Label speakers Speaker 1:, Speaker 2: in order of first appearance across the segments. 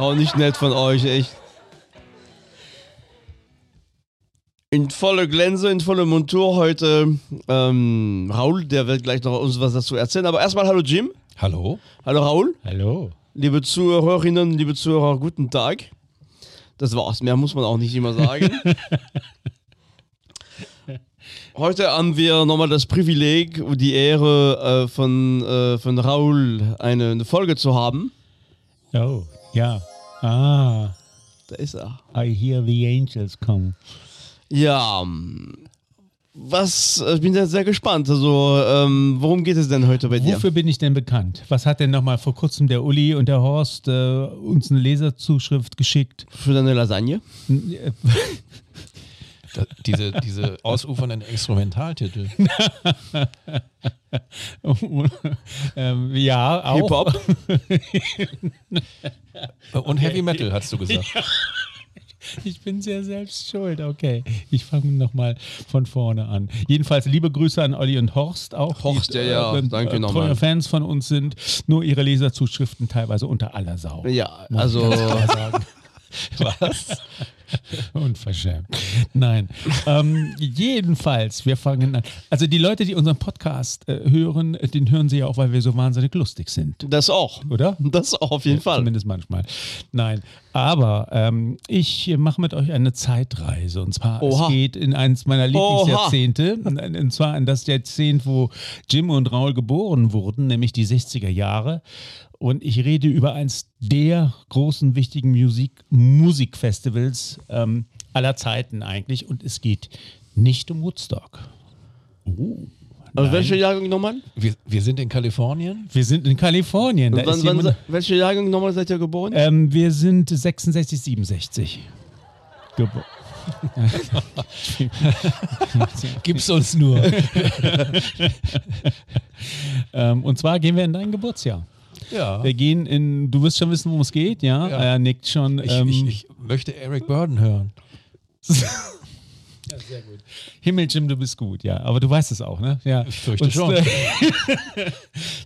Speaker 1: Auch nicht nett von euch, echt. In voller Glänze, in voller Montur heute ähm, Raul, der wird gleich noch uns was dazu erzählen. Aber erstmal hallo Jim.
Speaker 2: Hallo.
Speaker 1: Hallo Raul.
Speaker 3: Hallo.
Speaker 1: Liebe Zuhörerinnen, liebe Zuhörer, guten Tag. Das war's, mehr muss man auch nicht immer sagen. Heute haben wir nochmal das Privileg und die Ehre, äh, von, äh, von Raul eine, eine Folge zu haben.
Speaker 3: Oh, ja. Ah,
Speaker 1: Da ist er.
Speaker 3: I hear the angels come.
Speaker 1: Ja, was, äh, ich bin sehr, sehr gespannt. Also, ähm, worum geht es denn heute bei dir?
Speaker 3: Wofür bin ich denn bekannt? Was hat denn nochmal vor kurzem der Uli und der Horst äh, uns eine Leserzuschrift geschickt?
Speaker 1: Für deine Lasagne?
Speaker 2: Da, diese, diese ausufernden Instrumentaltitel.
Speaker 3: ähm, ja, auch.
Speaker 1: Hip-Hop?
Speaker 2: Und Heavy Metal, hast du gesagt.
Speaker 3: Ich bin sehr selbst schuld. Okay, ich fange nochmal von vorne an. Jedenfalls liebe Grüße an Olli und Horst auch.
Speaker 1: Horst, ja, ja,
Speaker 3: äh,
Speaker 1: danke
Speaker 3: äh,
Speaker 1: nochmal.
Speaker 3: treue Fans von uns sind. Nur ihre Leserzuschriften teilweise unter aller Sau.
Speaker 1: Ja, also.
Speaker 2: Was?
Speaker 3: Unverschämt. Nein. ähm, jedenfalls, wir fangen an. Also die Leute, die unseren Podcast äh, hören, den hören sie ja auch, weil wir so wahnsinnig lustig sind.
Speaker 1: das auch.
Speaker 3: Oder?
Speaker 1: Das auch auf jeden Fall.
Speaker 3: Zumindest manchmal. Nein. Aber ähm, ich mache mit euch eine Zeitreise. Und zwar,
Speaker 1: Oha.
Speaker 3: es geht in eins meiner Lieblingsjahrzehnte. Und, und zwar in das Jahrzehnt, wo Jim und Raul geboren wurden, nämlich die 60er Jahre. Und ich rede über eins der großen, wichtigen Musik Musikfestivals ähm, aller Zeiten eigentlich. Und es geht nicht um Woodstock. Oh.
Speaker 1: Also,
Speaker 3: Nein.
Speaker 1: welcher Jahrgang nochmal?
Speaker 2: Wir, wir sind in Kalifornien.
Speaker 3: Wir sind in Kalifornien. Da
Speaker 1: wann,
Speaker 3: ist
Speaker 1: wann, welcher Jahrgang nochmal seid ihr geboren?
Speaker 3: ähm, wir sind 66, 67. Gebo
Speaker 2: Gib's uns nur.
Speaker 3: ähm, und zwar gehen wir in dein Geburtsjahr.
Speaker 2: Ja.
Speaker 3: Wir gehen in, du wirst schon wissen, worum es geht, ja?
Speaker 2: Ja.
Speaker 3: Er nickt schon.
Speaker 2: Ich,
Speaker 3: ähm,
Speaker 2: ich, ich möchte Eric Burden hören.
Speaker 3: Himmel, Jim, du bist gut, ja. Aber du weißt es auch, ne? Ja.
Speaker 2: Ich fürchte
Speaker 3: Und,
Speaker 2: schon.
Speaker 3: äh,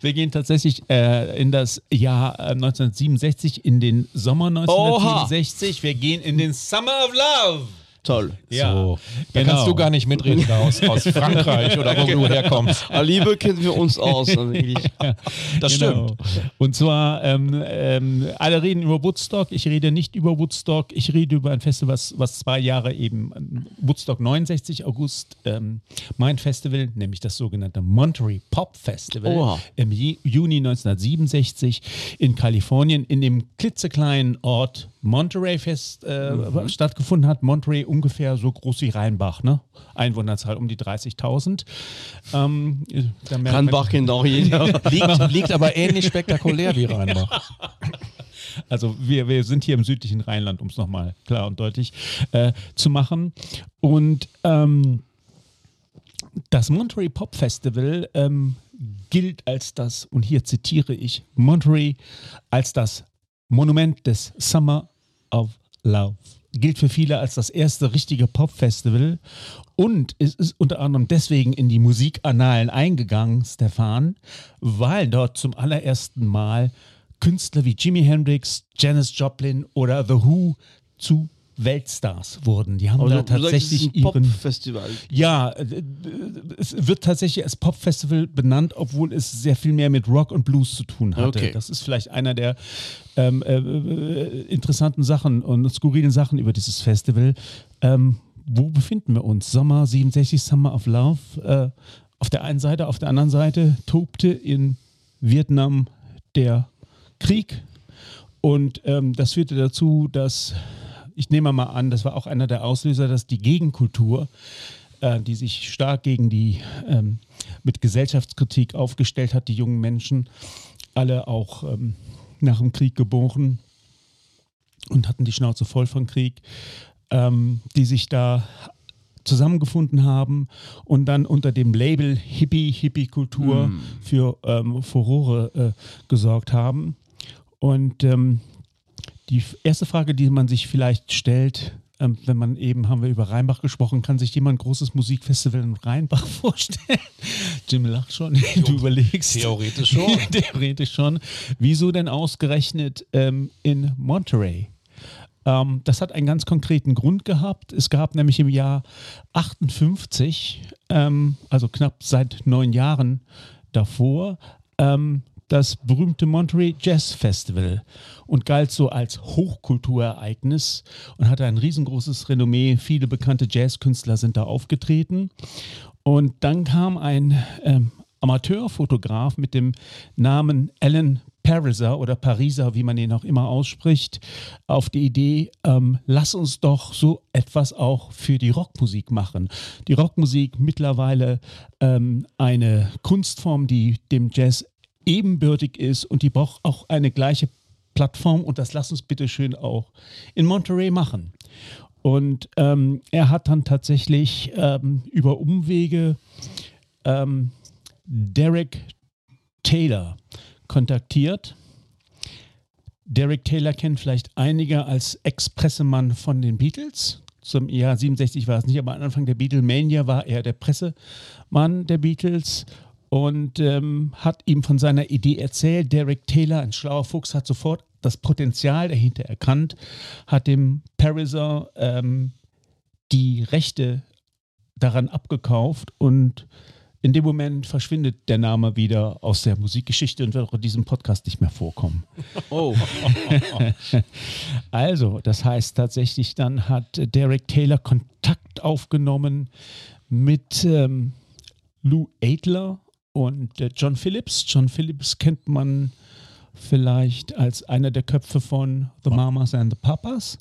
Speaker 3: wir gehen tatsächlich äh, in das Jahr äh, 1967, in den Sommer 1967. Wir gehen in den Summer of Love.
Speaker 1: Toll.
Speaker 3: Ja,
Speaker 2: so. Da
Speaker 3: genau.
Speaker 2: kannst du gar nicht mitreden da aus, aus Frankreich oder wo du herkommst.
Speaker 1: Ah, Liebe kennen wir uns aus. Also.
Speaker 2: Das
Speaker 3: Genau.
Speaker 2: stimmt.
Speaker 3: Und zwar, ähm, ähm, alle reden über Woodstock. Ich rede nicht über Woodstock. Ich rede über ein Festival, was, was zwei Jahre eben, Woodstock 69 August, ähm, mein Festival, nämlich das sogenannte Monterey Pop Festival
Speaker 1: Oha.
Speaker 3: im Ju- Juni 1967 in Kalifornien in dem klitzekleinen Ort Monterey Fest äh,
Speaker 1: Mhm.
Speaker 3: stattgefunden hat. Monterey ungefähr so groß wie Rheinbach, ne? Einwohnerzahl um die 30.000. Ähm,
Speaker 1: Randbach kennt auch jeder.
Speaker 2: Liegt, liegt aber ähnlich spektakulär wie Rheinbach.
Speaker 3: Also wir, wir sind hier im südlichen Rheinland, um es nochmal klar und deutlich äh, zu machen. Und ähm, das Monterey Pop Festival ähm, gilt als das, und hier zitiere ich, Monterey als das Monument des Summer of Love. Gilt für viele als das erste richtige Pop-Festival und es ist unter anderem deswegen in die Musikannalen eingegangen, Stefan, weil dort zum allerersten Mal Künstler wie Jimi Hendrix, Janis Joplin oder The Who zu Weltstars wurden. Die haben
Speaker 1: Also,
Speaker 3: da
Speaker 1: sagst,
Speaker 3: tatsächlich
Speaker 1: ein
Speaker 3: ihren
Speaker 1: Pop-Festival.
Speaker 3: ja, äh, äh, es wird tatsächlich als Pop-Festival benannt, obwohl es sehr viel mehr mit Rock und Blues zu tun hatte.
Speaker 1: Okay.
Speaker 3: Das ist vielleicht einer der ähm, äh, äh, interessanten Sachen und skurrilen Sachen über dieses Festival. Ähm, wo befinden wir uns? Sommer 67, Summer of Love. Äh, auf der einen Seite, auf der anderen Seite tobte in Vietnam der Krieg. Und ähm, das führte dazu, dass, ich nehme mal an, das war auch einer der Auslöser, dass die Gegenkultur, äh, die sich stark gegen die, ähm, mit Gesellschaftskritik aufgestellt hat, die jungen Menschen, alle auch ähm, nach dem Krieg geboren und hatten die Schnauze voll von Krieg, ähm, die sich da zusammengefunden haben und dann unter dem Label Hippie, Hippie-Kultur für ähm, Furore äh, gesorgt haben. Und ähm, die erste Frage, die man sich vielleicht stellt, ähm, wenn man eben, haben wir über Rheinbach gesprochen, kann sich jemand ein großes Musikfestival in Rheinbach vorstellen? Jim lacht schon, du überlegst.
Speaker 2: Theoretisch schon.
Speaker 3: Theoretisch schon. Wieso denn ausgerechnet ähm, in Monterey? Ähm, das hat einen ganz konkreten Grund gehabt. Es gab nämlich im Jahr 58, ähm, also knapp seit neun Jahren davor, ähm, das berühmte Monterey Jazz Festival und galt so als Hochkulturereignis und hatte ein riesengroßes Renommee. Viele bekannte Jazzkünstler sind da aufgetreten. Und dann kam ein ähm, Amateurfotograf mit dem Namen Alan Pariser oder Pariser, wie man ihn auch immer ausspricht, auf die Idee, ähm, lass uns doch so etwas auch für die Rockmusik machen. Die Rockmusik mittlerweile ähm, eine Kunstform, die dem Jazz ebenbürtig ist und die braucht auch eine gleiche Plattform und das lass uns bitte schön auch in Monterey machen. Und ähm, er hat dann tatsächlich ähm, über Umwege ähm, Derek Taylor kontaktiert. Derek Taylor kennt vielleicht einige als Ex-Pressemann von den Beatles. Zum Jahr 67 war es nicht, aber am Anfang der Beatlemania war er der Pressemann der Beatles und ähm, hat ihm von seiner Idee erzählt. Derek Taylor, ein schlauer Fuchs, hat sofort das Potenzial dahinter erkannt, hat dem Pariser ähm, die Rechte daran abgekauft und in dem Moment verschwindet der Name wieder aus der Musikgeschichte und wird auch in diesem Podcast nicht mehr vorkommen.
Speaker 1: Oh.
Speaker 3: also, das heißt tatsächlich, dann hat Derek Taylor Kontakt aufgenommen mit ähm, Lou Adler und äh, John Phillips. John Phillips kennt man vielleicht als einer der Köpfe von The Mamas and the Papas.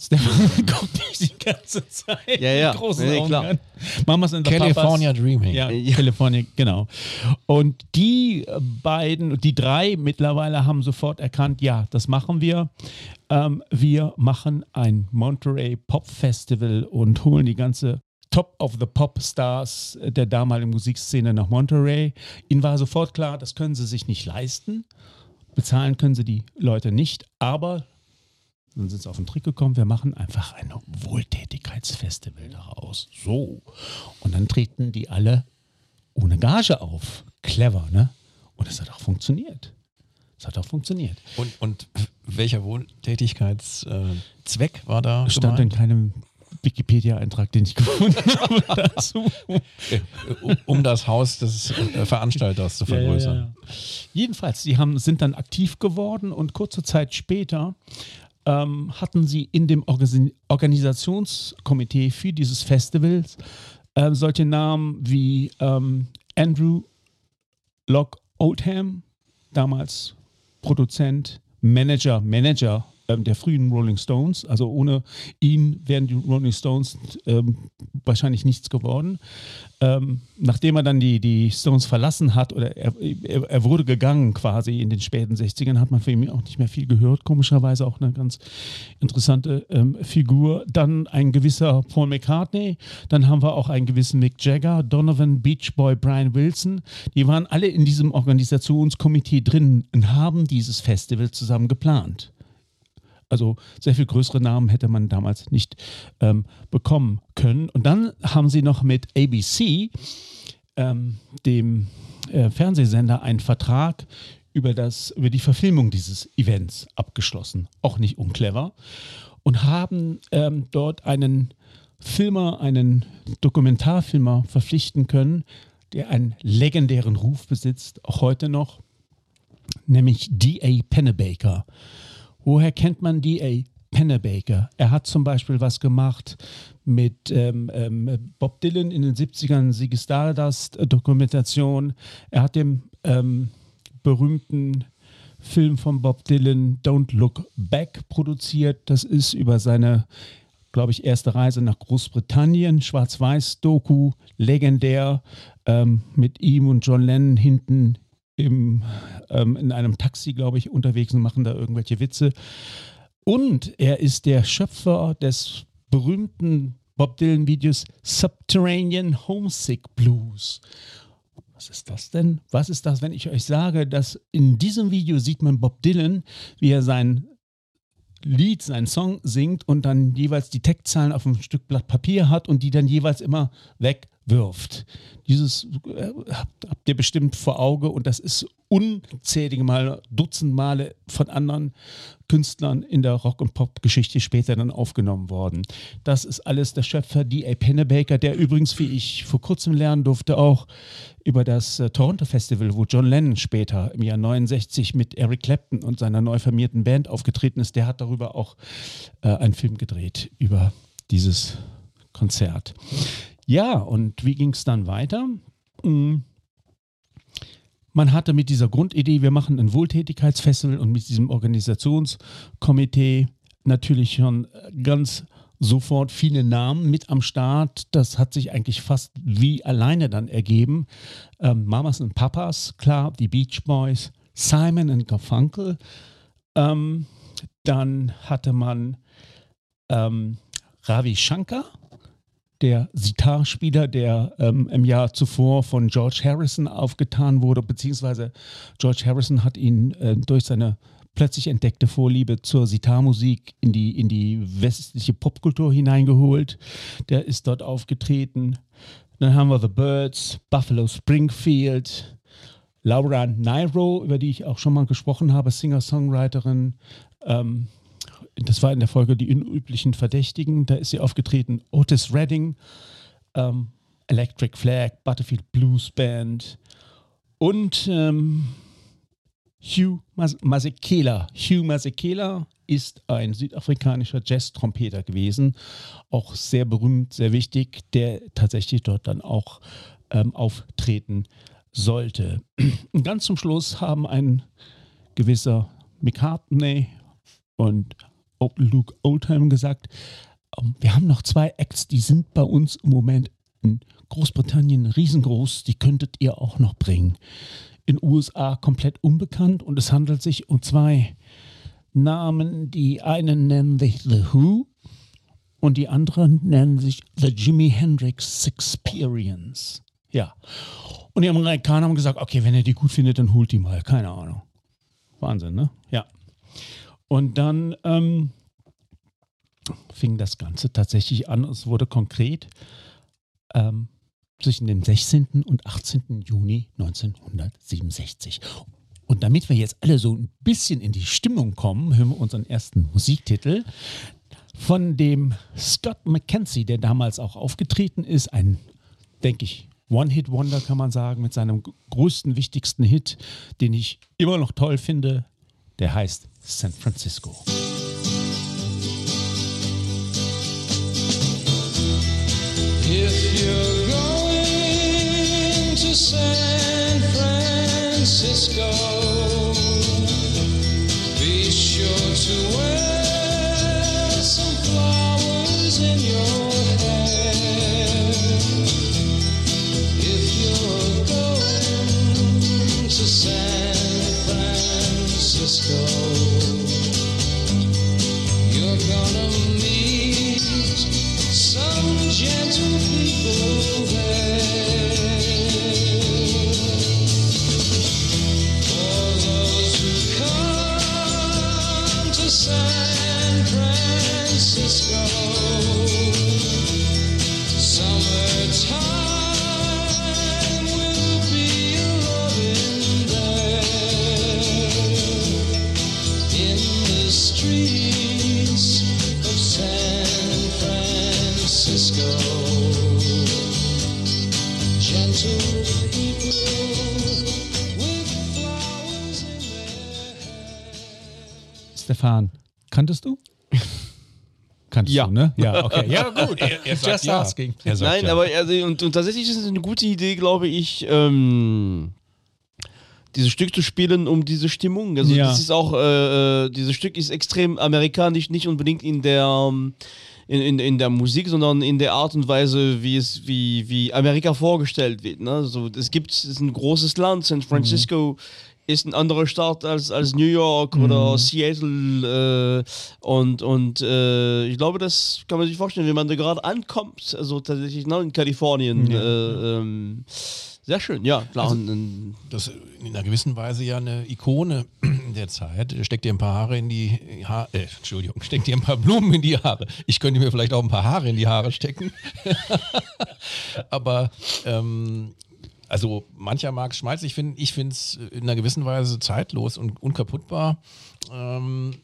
Speaker 3: Stefan guckt mich die ganze Zeit.
Speaker 1: Ja, ja.
Speaker 3: mit großen
Speaker 1: Nee,
Speaker 3: Augen an. Mamas and the
Speaker 2: California
Speaker 3: Papas.
Speaker 2: Dreaming.
Speaker 3: Ja,
Speaker 1: Ja.
Speaker 3: California, genau. Und die beiden, die drei mittlerweile haben sofort erkannt, ja, das machen wir. Ähm, wir machen ein Monterey Pop Festival und holen die ganze Top of the Pop Stars der damaligen Musikszene nach Monterey. Ihnen war sofort klar, das können sie sich nicht leisten. Bezahlen können sie die Leute nicht, aber dann sind sie auf den Trick gekommen, wir machen einfach ein Wohltätigkeitsfestival daraus. So. Und dann treten die alle ohne Gage auf. Clever, ne? Und es hat auch funktioniert. Es hat auch funktioniert.
Speaker 2: Und, und welcher Wohltätigkeitszweck war da?
Speaker 3: Stand in
Speaker 2: gemeint?
Speaker 3: keinem Wikipedia-Eintrag, den ich gefunden habe dazu.
Speaker 2: Äh, um das Haus des äh, Veranstalters zu vergrößern.
Speaker 3: Ja, ja, ja. Jedenfalls, sie haben, sind dann aktiv geworden und kurze Zeit später ähm, hatten sie in dem Organ Organisationskomitee für dieses Festivals äh, solche Namen wie ähm, Andrew Locke Oldham, damals Produzent, Manager, Manager ähm, der frühen Rolling Stones. Also ohne ihn wären die Rolling Stones ähm, wahrscheinlich nichts geworden. Ähm, nachdem er dann die, die Stones verlassen hat, oder er, er, er wurde gegangen quasi in den späten 60ern, hat man von ihm auch nicht mehr viel gehört. Komischerweise auch eine ganz interessante ähm, Figur. Dann ein gewisser Paul McCartney, dann haben wir auch einen gewissen Mick Jagger, Donovan, Beach Boy, Brian Wilson. Die waren alle in diesem Organisationskomitee drin und haben dieses Festival zusammen geplant. Also sehr viel größere Namen hätte man damals nicht ähm, bekommen können. Und dann haben sie noch mit ABC, ähm, dem äh, Fernsehsender, einen Vertrag über, das, über die Verfilmung dieses Events abgeschlossen. Auch nicht unclever. Und haben ähm, dort einen Filmer, einen Dokumentarfilmer verpflichten können, der einen legendären Ruf besitzt, auch heute noch, nämlich D.A. Pennebaker. Woher kennt man D.A. Pennebaker? Er hat zum Beispiel was gemacht mit ähm, ähm, Bob Dylan in den 70ern, Ziggy Stardust Dokumentation. Er hat den ähm, berühmten Film von Bob Dylan Don't Look Back produziert. Das ist über seine, glaube ich, erste Reise nach Großbritannien. Schwarz-Weiß-Doku, legendär, ähm, mit ihm und John Lennon hinten im, ähm, in einem Taxi, glaube ich, unterwegs und machen da irgendwelche Witze. Und er ist der Schöpfer des berühmten Bob Dylan-Videos Subterranean Homesick Blues. Was ist das denn? Was ist das, wenn ich euch sage, dass in diesem Video sieht man Bob Dylan, wie er sein Lied, seinen Song singt und dann jeweils die Textzahlen auf ein Stück Blatt Papier hat und die dann jeweils immer wegwirft. Dieses äh, habt, habt ihr bestimmt vor Auge und das ist unzählige Male, Dutzend Male von anderen Künstlern in der Rock- und Pop-Geschichte später dann aufgenommen worden. Das ist alles der Schöpfer D.A. Pennebaker, der übrigens, wie ich vor kurzem lernen durfte, auch über das äh, Toronto Festival, wo John Lennon später im Jahr 69 mit Eric Clapton und seiner neu formierten Band aufgetreten ist, der hat darüber auch äh, einen Film gedreht, über dieses Konzert. Ja, und wie ging es dann weiter? Hm. Man hatte mit dieser Grundidee, wir machen ein Wohltätigkeitsfestival und mit diesem Organisationskomitee natürlich schon ganz sofort viele Namen mit am Start. Das hat sich eigentlich fast wie alleine dann ergeben. Ähm, Mamas und Papas, klar, die Beach Boys, Simon und Garfunkel. Ähm, dann hatte man ähm, Ravi Shankar, der Sitar-Spieler, der ähm, im Jahr zuvor von George Harrison aufgetan wurde, beziehungsweise George Harrison hat ihn äh, durch seine plötzlich entdeckte Vorliebe zur Sitarmusik in die, in die westliche Popkultur hineingeholt. Der ist dort aufgetreten. Dann haben wir The Birds, Buffalo Springfield, Laura Nairo, über die ich auch schon mal gesprochen habe, Singer-Songwriterin. Ähm, das war in der Folge die unüblichen Verdächtigen. Da ist sie aufgetreten. Otis Redding, ähm, Electric Flag, Butterfield Blues Band und ähm, Hugh Masekela. Hugh Masekela ist ein südafrikanischer Jazz-Trompeter gewesen, auch sehr berühmt, sehr wichtig, der tatsächlich dort dann auch ähm, auftreten sollte. Und ganz zum Schluss haben ein gewisser McCartney und Luke Oldham gesagt, ähm, wir haben noch zwei Acts, die sind bei uns im Moment in Großbritannien riesengroß, die könntet ihr auch noch bringen. In USA komplett unbekannt und es handelt sich um zwei Namen. Die einen nennen sich The Who und die anderen nennen sich The Jimi Hendrix Experience. Ja. Und die Amerikaner haben gesagt, okay, wenn ihr die gut findet, dann holt die mal. Keine Ahnung. Wahnsinn, ne? Ja. Und dann ähm, fing das Ganze tatsächlich an. Es wurde konkret ähm, zwischen dem 16. und 18. Juni 1967. Und damit wir jetzt alle so ein bisschen in die Stimmung kommen, hören wir unseren ersten Musiktitel von dem Scott McKenzie, der damals auch aufgetreten ist. Ein, denke ich, One-Hit-Wonder kann man sagen, mit seinem größten, wichtigsten Hit, den ich immer noch toll finde. Der heißt San Francisco.
Speaker 4: If you're going to San Francisco, Francisco,
Speaker 3: kanntest du? Kanntest
Speaker 1: Ja.
Speaker 3: du, ne? Ja, okay. Ja, gut.
Speaker 2: Er, er
Speaker 3: Just
Speaker 2: ja.
Speaker 3: asking.
Speaker 2: Er
Speaker 1: Nein,
Speaker 2: ja.
Speaker 1: aber also, und, und tatsächlich ist es eine gute Idee, glaube ich, ähm, dieses Stück zu spielen um diese Stimmung. Also
Speaker 3: Ja.
Speaker 1: das ist auch, äh, äh, dieses Stück ist extrem amerikanisch, nicht unbedingt in der ähm, in, in, in der Musik, sondern in der Art und Weise, wie es, wie, wie Amerika vorgestellt wird. Ne? So, es gibt, es ist ein großes Land, San Francisco ist ein anderer Stadt als, als New York oder Seattle äh, und, und äh, ich glaube, das kann man sich vorstellen, wenn man da gerade ankommt, also tatsächlich ne, in Kalifornien,
Speaker 3: Ja.
Speaker 1: äh, ähm, Sehr schön, ja, klar.
Speaker 2: Also- Das ist in einer gewissen Weise ja eine Ikone der Zeit. Steck dir ein paar Haare in die Haare, äh, Entschuldigung, steck dir ein paar Blumen in die Haare. Ich könnte mir vielleicht auch ein paar Haare in die Haare stecken. Aber ähm, also mancher mag es schmalzig finden. Ich finde es in einer gewissen Weise zeitlos und unkaputtbar. Ähm,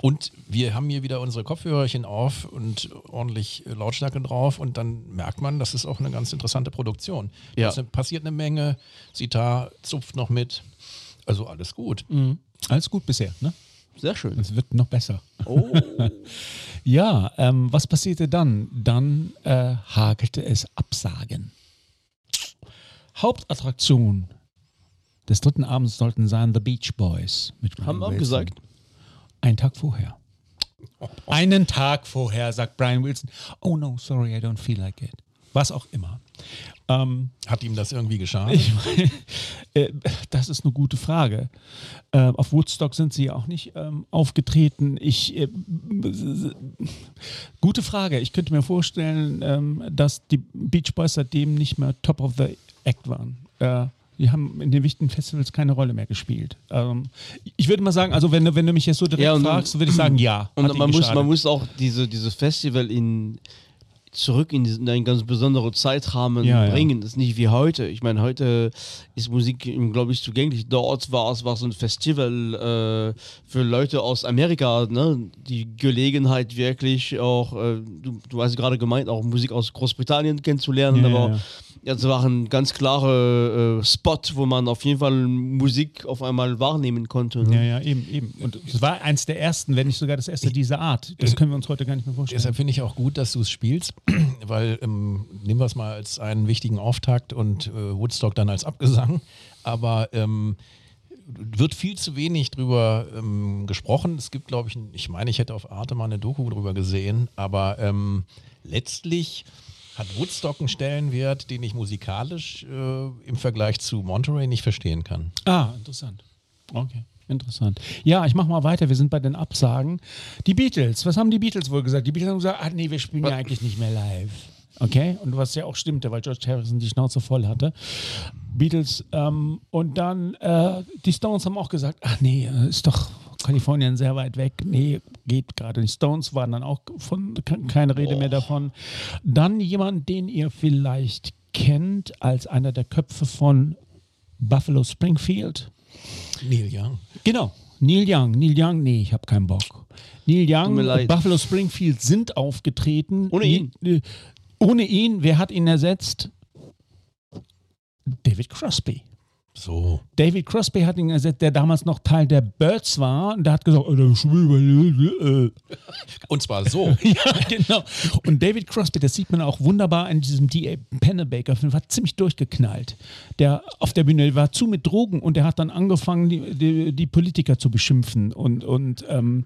Speaker 2: und wir haben hier wieder unsere Kopfhörerchen auf und ordentlich Lautstärke drauf und dann merkt man, das ist auch eine ganz interessante Produktion.
Speaker 1: Ja.
Speaker 2: eine- passiert eine Menge, Sitar zupft noch mit. Also alles gut.
Speaker 3: Alles gut bisher, ne?
Speaker 1: sehr schön.
Speaker 3: Es wird noch besser.
Speaker 1: Oh,
Speaker 3: Ja, ähm, was passierte dann? Dann äh, hagelte es Absagen. Hauptattraktion des dritten Abends sollten sein The Beach Boys. Mit Brian
Speaker 1: haben wir
Speaker 3: Wilson.
Speaker 1: gesagt.
Speaker 3: Einen Tag vorher. Einen Tag vorher sagt Brian Wilson, oh no, sorry, I don't feel like it. Was auch immer. Ähm,
Speaker 2: Hat ihm das irgendwie geschadet?
Speaker 3: meine, äh, das ist eine gute Frage. Ähm, auf Woodstock sind sie ja auch nicht ähm, aufgetreten. Ich, äh, gute Frage. Ich könnte mir vorstellen, ähm, dass die Beach Boys seitdem nicht mehr Top of the Act waren. Äh, die haben in den wichtigen Festivals keine Rolle mehr gespielt. Ähm, ich würde mal sagen, also wenn du, wenn du mich jetzt so direkt
Speaker 1: Ja, und-
Speaker 3: fragst, würde ich sagen, ja.
Speaker 1: Und man muss, man muss auch diese, dieses Festival in zurück in, diesen, in einen ganz besonderen Zeitrahmen
Speaker 3: Ja, ja.
Speaker 1: bringen. Das ist nicht wie heute. Ich meine, heute ist Musik, glaube ich, zugänglich. Dort war es war so ein Festival äh, für Leute aus Amerika, ne? die Gelegenheit wirklich auch, äh, du, du hast gerade gemeint, auch Musik aus Großbritannien kennenzulernen,
Speaker 3: Ja, ja,
Speaker 1: aber
Speaker 3: ja.
Speaker 1: ja, es war ein ganz klarer äh, Spot, wo man auf jeden Fall Musik auf einmal wahrnehmen konnte. Ne?
Speaker 3: Ja, ja, eben, eben. Und es war eins der ersten, wenn nicht sogar das erste dieser Art. Das können wir uns heute gar nicht mehr vorstellen.
Speaker 2: Deshalb finde ich auch gut, dass du es spielst, weil ähm, nehmen wir es mal als einen wichtigen Auftakt und äh, Woodstock dann als Abgesang. Aber ähm, wird viel zu wenig drüber ähm, gesprochen. Es gibt, glaube ich, ich meine, ich hätte auf Arte mal eine Doku drüber gesehen, aber ähm, letztlich hat Woodstock einen Stellenwert, den ich musikalisch äh, im Vergleich zu Monterey nicht verstehen kann.
Speaker 3: Ah, interessant. Okay. Interessant. Ja, ich mache mal weiter. Wir sind bei den Absagen. Die Beatles, was haben die Beatles wohl gesagt? Die Beatles haben gesagt, ah nee, wir spielen ja eigentlich nicht mehr live. Okay, und was ja auch stimmte, weil George Harrison die Schnauze voll hatte. Beatles ähm, und dann äh, die Stones haben auch gesagt, ach nee, äh, ist doch Kalifornien sehr weit weg. Nee, geht gerade nicht. Stones waren dann auch von ke- keine Rede mehr davon. Dann jemand, den ihr vielleicht kennt als einer der Köpfe von Buffalo Springfield.
Speaker 2: Neil Young.
Speaker 3: Genau. Neil Young. Neil Young, nee, ich habe keinen Bock. Neil Young,
Speaker 1: leid.
Speaker 3: Buffalo Springfield sind aufgetreten.
Speaker 1: Ohne ihn.
Speaker 3: Ohne ihn. Wer hat ihn ersetzt? David Crosby.
Speaker 2: So.
Speaker 3: David Crosby hat ihn ersetzt, der damals noch Teil der Birds war. Und der hat gesagt, oh, Schwieber- äh.
Speaker 2: Und zwar so.
Speaker 3: ja, genau. Und David Crosby, das sieht man auch wunderbar in diesem D.A. Pennebaker-Film, war ziemlich durchgeknallt. Der auf der Bühne war zu mit Drogen und der hat dann angefangen, die, die, die Politiker zu beschimpfen und, und ähm,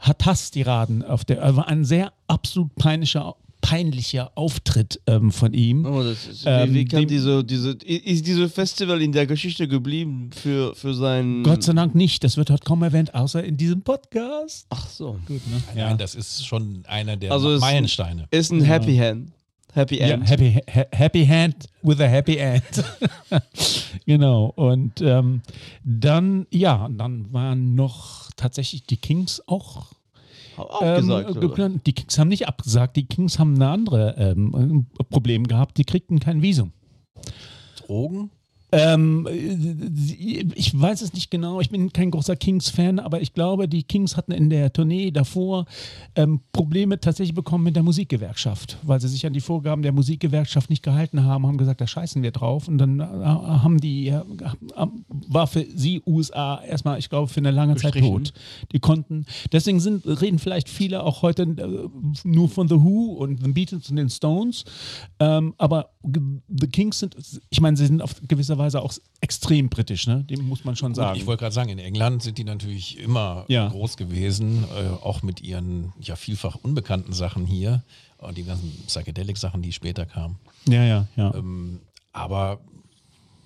Speaker 3: hat Hasstiraden auf der. Er war ein sehr absolut peinlicher, peinlicher Auftritt ähm, von ihm.
Speaker 1: Oh, das ist,
Speaker 3: Ähm,
Speaker 1: wie, kann diese, diese, ist dieses Festival in der Geschichte geblieben für, für sein.
Speaker 3: Gott sei Dank nicht. Das wird heute kaum erwähnt, außer in diesem Podcast.
Speaker 1: Ach so.
Speaker 3: Gut, ne?
Speaker 2: Nein, das ist schon einer der
Speaker 1: Also es-
Speaker 2: Meilensteine.
Speaker 1: Ist ein Happy Hand. Happy
Speaker 3: Ja,
Speaker 1: End.
Speaker 3: happy, ha happy Hand with a Happy End. genau. Und ähm, dann, ja, dann waren noch tatsächlich die Kings auch.
Speaker 1: Auch
Speaker 3: ähm,
Speaker 1: gesagt.
Speaker 3: geplant. die Kings haben nicht abgesagt, die Kings haben eine andere ähm, Problem gehabt, die kriegten kein Visum.
Speaker 2: Drogen?
Speaker 3: Ähm, äh, ich weiß es nicht genau, ich bin kein großer Kings-Fan, aber ich glaube, die Kings hatten in der Tournee davor ähm, Probleme tatsächlich bekommen mit der Musikgewerkschaft, weil sie sich an die Vorgaben der Musikgewerkschaft nicht gehalten haben, haben gesagt, da scheißen wir drauf. Und dann äh, haben die, äh, war für sie USA erstmal, ich glaube, für eine lange Zeit tot. Die konnten, deswegen sind, reden vielleicht viele auch heute äh, nur von The Who und The Beatles und den Stones, ähm, aber The Kings sind, ich meine, sie sind auf gewisser Weise auch extrem britisch, ne? Dem muss man schon
Speaker 2: Gut,
Speaker 3: sagen.
Speaker 2: ich wollte gerade sagen, in England sind die natürlich immer
Speaker 3: Ja.
Speaker 2: groß gewesen, äh, auch mit ihren ja vielfach unbekannten Sachen hier und die ganzen Psychedelic-Sachen, die später kamen.
Speaker 3: ja, ja, ja.
Speaker 2: Ähm, aber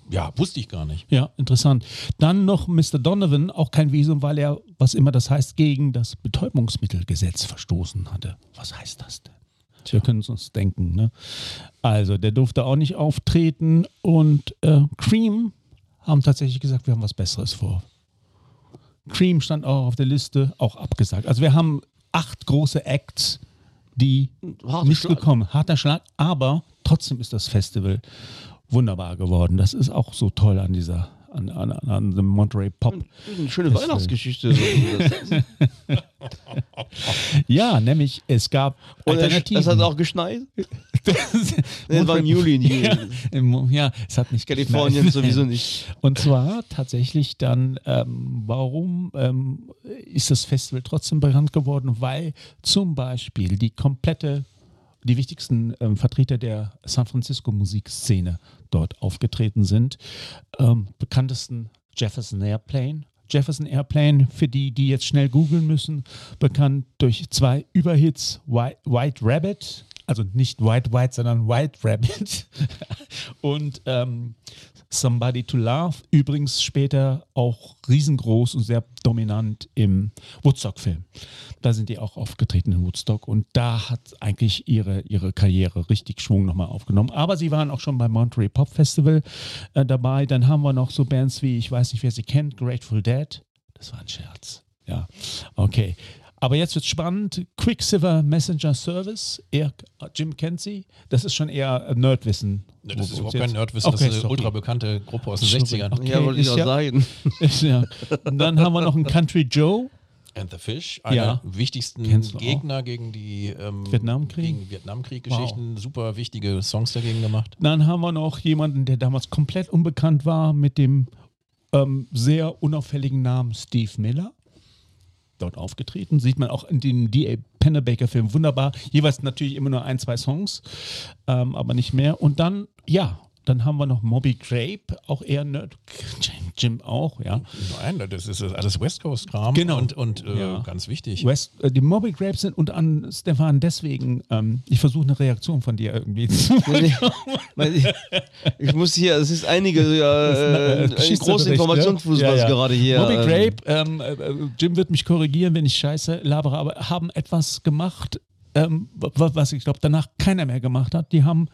Speaker 2: ja, wusste ich gar nicht.
Speaker 3: Ja, interessant. Dann noch Mr. Donovan, auch kein Visum, weil er, was immer das heißt, gegen das Betäubungsmittelgesetz verstoßen hatte. Was heißt das denn? Wir können es uns denken. Ne? Also, der durfte auch nicht auftreten und äh, Cream haben tatsächlich gesagt, wir haben was Besseres vor. Cream stand auch auf der Liste, auch abgesagt. Also, wir haben acht große Acts, die
Speaker 1: Harter
Speaker 3: nicht
Speaker 1: Schlag.
Speaker 3: gekommen. Harter Schlag, aber trotzdem ist das Festival wunderbar geworden. Das ist auch so toll an dieser, an, an, an dem Monterey Pop.
Speaker 1: Eine schöne
Speaker 3: Das,
Speaker 1: Weihnachtsgeschichte. So. Das-
Speaker 3: Ja, nämlich es gab Alternativen.
Speaker 1: es hat auch geschneit. Nee, es war im Juli. Im Juli.
Speaker 3: Ja, im, ja, es hat nicht
Speaker 1: Kalifornien
Speaker 3: geschneit.
Speaker 1: sowieso nicht.
Speaker 3: Und zwar tatsächlich dann, ähm, warum ähm, ist das Festival trotzdem bekannt geworden? Weil zum Beispiel die komplette, die wichtigsten ähm, Vertreter der San Francisco Musikszene dort aufgetreten sind. Ähm, bekanntesten Jefferson Airplane. Jefferson Airplane, für die, die jetzt schnell googeln müssen, bekannt durch zwei Überhits, White, White Rabbit, also nicht White White, sondern White Rabbit und ähm, Somebody to Love, übrigens später auch riesengroß und sehr dominant im Woodstock-Film. Da sind die auch aufgetreten in Woodstock und da hat eigentlich ihre, ihre Karriere richtig Schwung nochmal aufgenommen. Aber sie waren auch schon beim Monterey Pop Festival äh, dabei. Dann haben wir noch so Bands wie, ich weiß nicht, wer sie kennt, Grateful Dead. Das war ein Scherz. Ja, okay. Aber jetzt wird spannend. Quicksilver Messenger Service. Er, Jim kennt sie. Das ist schon eher Nerdwissen.
Speaker 2: Ne, das ist überhaupt kein Nerdwissen, das
Speaker 3: Okay,
Speaker 2: ist eine ultra bekannte Gruppe aus den
Speaker 3: Sorry.
Speaker 2: 60ern.
Speaker 3: Okay,
Speaker 1: ja, wollte ich auch
Speaker 3: ja-
Speaker 1: sagen.
Speaker 3: Ist ja. Und dann haben wir noch einen Country Joe.
Speaker 2: And the Fish, einer
Speaker 3: Ja.
Speaker 2: der wichtigsten
Speaker 3: du auch?
Speaker 2: Gegner gegen die ähm,
Speaker 3: Vietnamkrieg?
Speaker 2: gegen Vietnamkrieg-Geschichten. Super wichtige Songs dagegen gemacht.
Speaker 3: Dann haben wir noch jemanden, der damals komplett unbekannt war, mit dem ähm, sehr unauffälligen Namen Steve Miller. Dort aufgetreten. Sieht man auch in den D.A. Pennebaker-Filmen wunderbar. Jeweils natürlich immer nur ein, zwei Songs, ähm, aber nicht mehr. Und dann, ja, dann haben wir noch Moby Grape, auch eher Nerd. Jim auch, ja.
Speaker 2: Nein, das ist alles West Coast-Kram
Speaker 3: Genau.
Speaker 2: und, und äh,
Speaker 3: Ja.
Speaker 2: ganz wichtig.
Speaker 3: West, äh, die Moby Grapes sind und an Stefan deswegen, ähm, ich versuche eine Reaktion von dir irgendwie zu
Speaker 1: ich, ich muss hier, es ist einige, ja, äh, ein
Speaker 3: Geschichtsbericht,
Speaker 1: großer Informationsfluss,
Speaker 3: ne?
Speaker 1: was
Speaker 3: Ja, ja.
Speaker 1: gerade hier.
Speaker 3: Moby
Speaker 1: ähm,
Speaker 3: Grape, ähm, äh, äh, Jim wird mich korrigieren, wenn ich scheiße labere, aber haben etwas gemacht, ähm, wa- was ich glaube danach keiner mehr gemacht hat. Die haben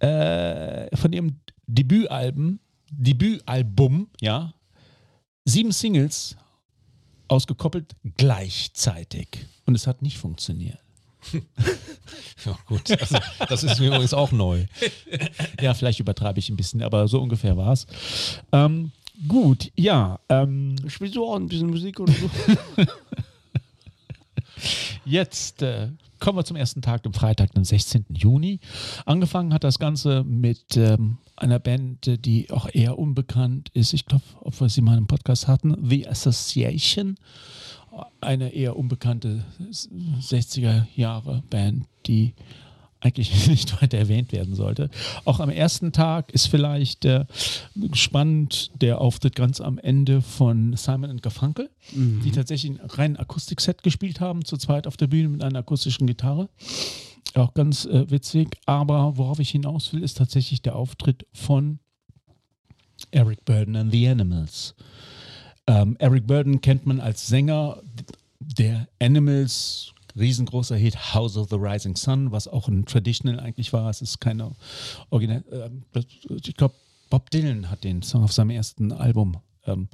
Speaker 3: äh, von ihrem Debütalbum, Debütalbum, ja, sieben Singles ausgekoppelt gleichzeitig. Und es hat nicht funktioniert.
Speaker 2: Ja, gut, also, das ist mir übrigens auch neu.
Speaker 3: Ja, vielleicht übertreibe ich ein bisschen, aber so ungefähr war es. Ähm, gut, ja. Ähm,
Speaker 1: Spielst du auch ein bisschen Musik oder so?
Speaker 3: Jetzt äh, kommen wir zum ersten Tag, dem Freitag, den 16. Juni. Angefangen hat das Ganze mit ähm, einer Band, die auch eher unbekannt ist. Ich glaube, ob wir sie mal im Podcast hatten. The Association. Eine eher unbekannte 60er Jahre Band, die eigentlich nicht weiter erwähnt werden sollte. Auch am ersten Tag ist vielleicht äh, spannend der Auftritt ganz am Ende von Simon Garfunkel, die tatsächlich ein rein Akustikset gespielt haben, zu zweit auf der Bühne mit einer akustischen Gitarre. Auch ganz äh, witzig. Aber worauf ich hinaus will, ist tatsächlich der Auftritt von Eric Burden and the Animals. Ähm, Eric Burden kennt man als Sänger der Animals, riesengroßer Hit House of the Rising Sun, was auch ein Traditional eigentlich war. Es ist keine Original. das- ich glaube, Bob Dylan hat den Song auf seinem ersten Album. Ähm,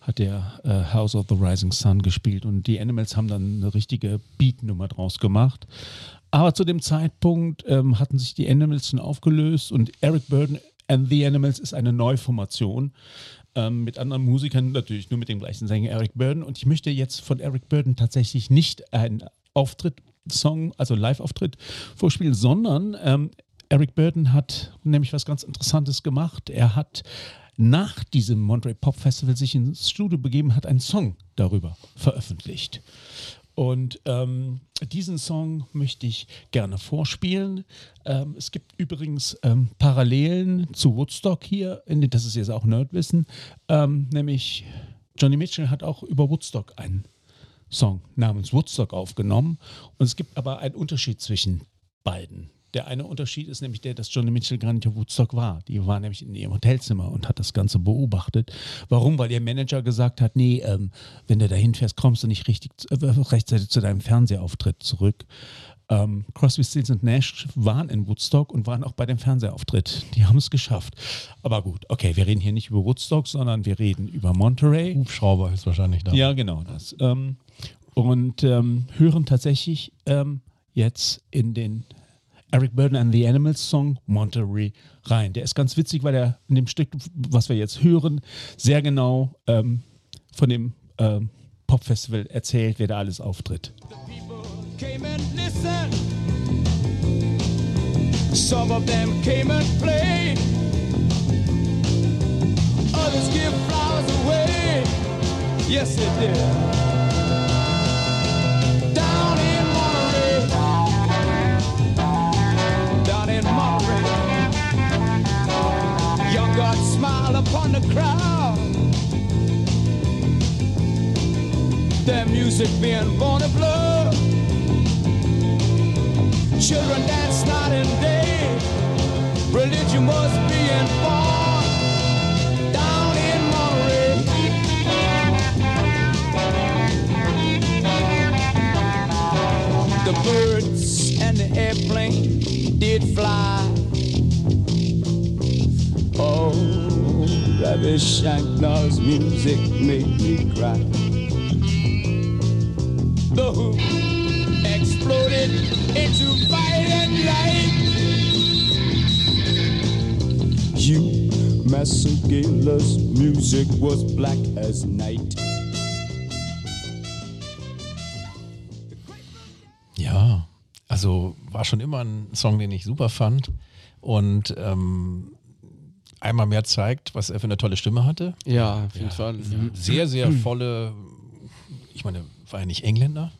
Speaker 3: hat der äh, House of the Rising Sun gespielt und die Animals haben dann eine richtige Beat-Nummer draus gemacht. Aber zu dem Zeitpunkt ähm, hatten sich die Animals schon aufgelöst und Eric Burden and the Animals ist eine Neuformation ähm, mit anderen Musikern, natürlich nur mit dem gleichen Sänger Eric Burden. Und ich möchte jetzt von Eric Burden tatsächlich nicht einen Auftritt, Song, also Live-Auftritt vorspielen, sondern ähm, Eric Burden hat nämlich was ganz Interessantes gemacht. Er hat nach diesem Monterey Pop Festival sich ins Studio begeben, hat einen Song darüber veröffentlicht. Und ähm, diesen Song möchte ich gerne vorspielen. Ähm, es gibt übrigens ähm, Parallelen zu Woodstock hier, das ist jetzt auch Nerdwissen, ähm, nämlich Johnny Mitchell hat auch über Woodstock einen Song namens Woodstock aufgenommen. Und es gibt aber einen Unterschied zwischen beiden. Der eine Unterschied ist nämlich der, dass Johnny Mitchell gar nicht auf Woodstock war. Die war nämlich in ihrem Hotelzimmer und hat das Ganze beobachtet. Warum? Weil ihr Manager gesagt hat, nee, ähm, wenn du da hinfährst, kommst du nicht richtig, äh, rechtzeitig zu deinem Fernsehauftritt zurück. Ähm, Crosby, Stills und Nash waren in Woodstock und waren auch bei dem Fernsehauftritt. Die haben es geschafft. Aber gut, okay, wir reden hier nicht über Woodstock, sondern wir reden über Monterey.
Speaker 2: Hubschrauber ist wahrscheinlich da.
Speaker 3: Ja, genau das. Ähm, und ähm, hören tatsächlich ähm, jetzt in den Eric Burden and the Animals Song Monterey rein. Der ist ganz witzig, weil er in dem Stück, was wir jetzt hören, sehr genau ähm, von dem ähm, Popfestival erzählt, wer da alles auftritt.
Speaker 4: Came and listened. Some of them came and played. Others give flowers away. Yes, they did. Down in Monterey. Down in Monterey. Young God smiled upon the crowd. Their music being born of blood. Children dance night and day. Religion was being born down in Monterey. The birds and the airplane did fly. Oh, Ravi Shankar's music made me cry. Into violent light. You, Massagala's music was black as night.
Speaker 2: Ja, also war schon immer ein Song, den ich super fand und ähm, einmal mehr zeigt, was er für eine tolle Stimme hatte.
Speaker 1: Ja, auf jeden Fall.
Speaker 2: Sehr, sehr volle, ich meine, war er nicht Engländer?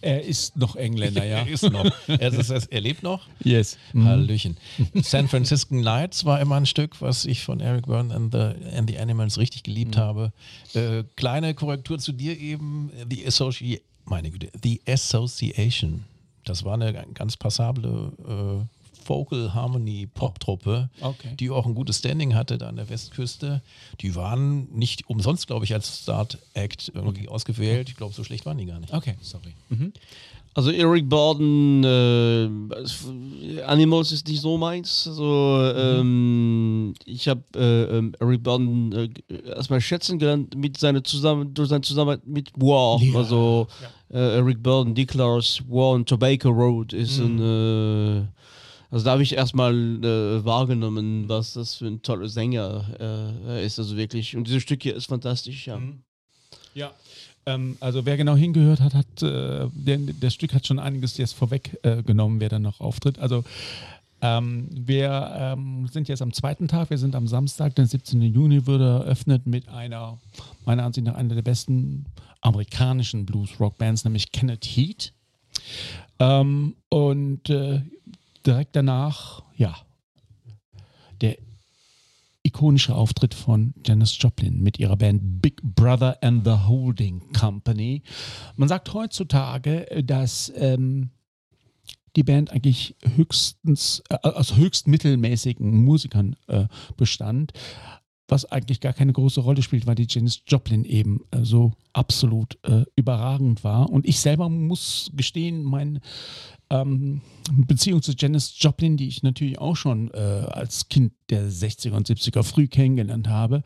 Speaker 3: Er ist noch Engländer, ja.
Speaker 2: Er ist noch. Er, ist, er lebt noch.
Speaker 3: yes.
Speaker 2: Hallöchen. San Francisco Nights war immer ein Stück, was ich von Eric Byrne and the, and the Animals richtig geliebt habe. Äh, kleine Korrektur zu dir eben. The Associ meine Güte, The Association. Das war eine ganz passable äh, Vocal Harmony Pop-Truppe,
Speaker 3: Okay.
Speaker 2: die auch ein gutes Standing hatte da an der Westküste. Die waren nicht umsonst, glaube ich, als Start-Act irgendwie ausgewählt. Ich glaube, so schlecht waren die gar nicht.
Speaker 3: Okay, sorry.
Speaker 1: Also Eric Burden, äh, Animals ist nicht so meins. Also ähm, ich habe äh, ähm, Eric Burden äh, erstmal schätzen gelernt mit seiner zusammen durch seine Zusammenarbeit mit War. Also äh, Eric Burden, Declares War on Tobacco Road ist ein äh, also da habe ich erstmal äh, wahrgenommen, was das für ein toller Sänger äh, ist. Also wirklich. Und dieses Stück hier ist fantastisch, ja.
Speaker 3: Ja. Ähm, also wer genau hingehört hat, hat äh, der, das Stück hat schon einiges jetzt vorweg äh, wer dann noch auftritt. Also ähm, wir ähm, sind jetzt am zweiten Tag, wir sind am Samstag, den 17. Juni, würde eröffnet mit einer, meiner Ansicht nach, einer der besten amerikanischen Blues-Rock-Bands, nämlich Kenneth Heat. Ähm, und äh, direkt danach, ja, der ikonische Auftritt von Janis Joplin mit ihrer Band Big Brother and the Holding Company. Man sagt heutzutage, dass ähm, die Band eigentlich höchstens äh, aus höchst mittelmäßigen Musikern äh, bestand, was eigentlich gar keine große Rolle spielt, weil die Janis Joplin eben äh, so absolut äh, überragend war. Und ich selber muss gestehen, mein ähm, Beziehung zu Janis Joplin, die ich natürlich auch schon äh, als Kind der 60er und 70er früh kennengelernt habe,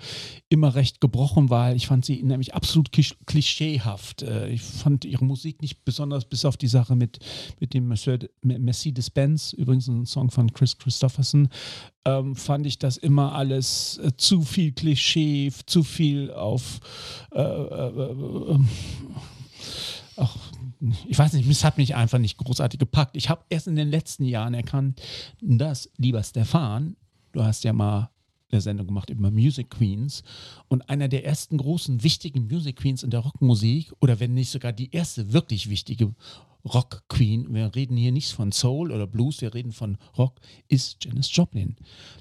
Speaker 3: immer recht gebrochen war. Ich fand sie nämlich absolut klisch- klischeehaft. Äh, ich fand ihre Musik nicht besonders, bis auf die Sache mit, mit dem Mercedes- Mercedes-Benz, übrigens ein Song von Chris Christopherson, ähm, fand ich das immer alles äh, zu viel Klischee, zu viel auf äh, äh, äh, ach, ich weiß nicht, es hat mich einfach nicht großartig gepackt. Ich habe erst in den letzten Jahren erkannt, dass, lieber Stefan, du hast ja mal eine Sendung gemacht über Music Queens und einer der ersten großen wichtigen Music Queens in der Rockmusik oder wenn nicht sogar die erste wirklich wichtige Rock Queen, wir reden hier nicht von Soul oder Blues, wir reden von Rock, ist Janis Joplin.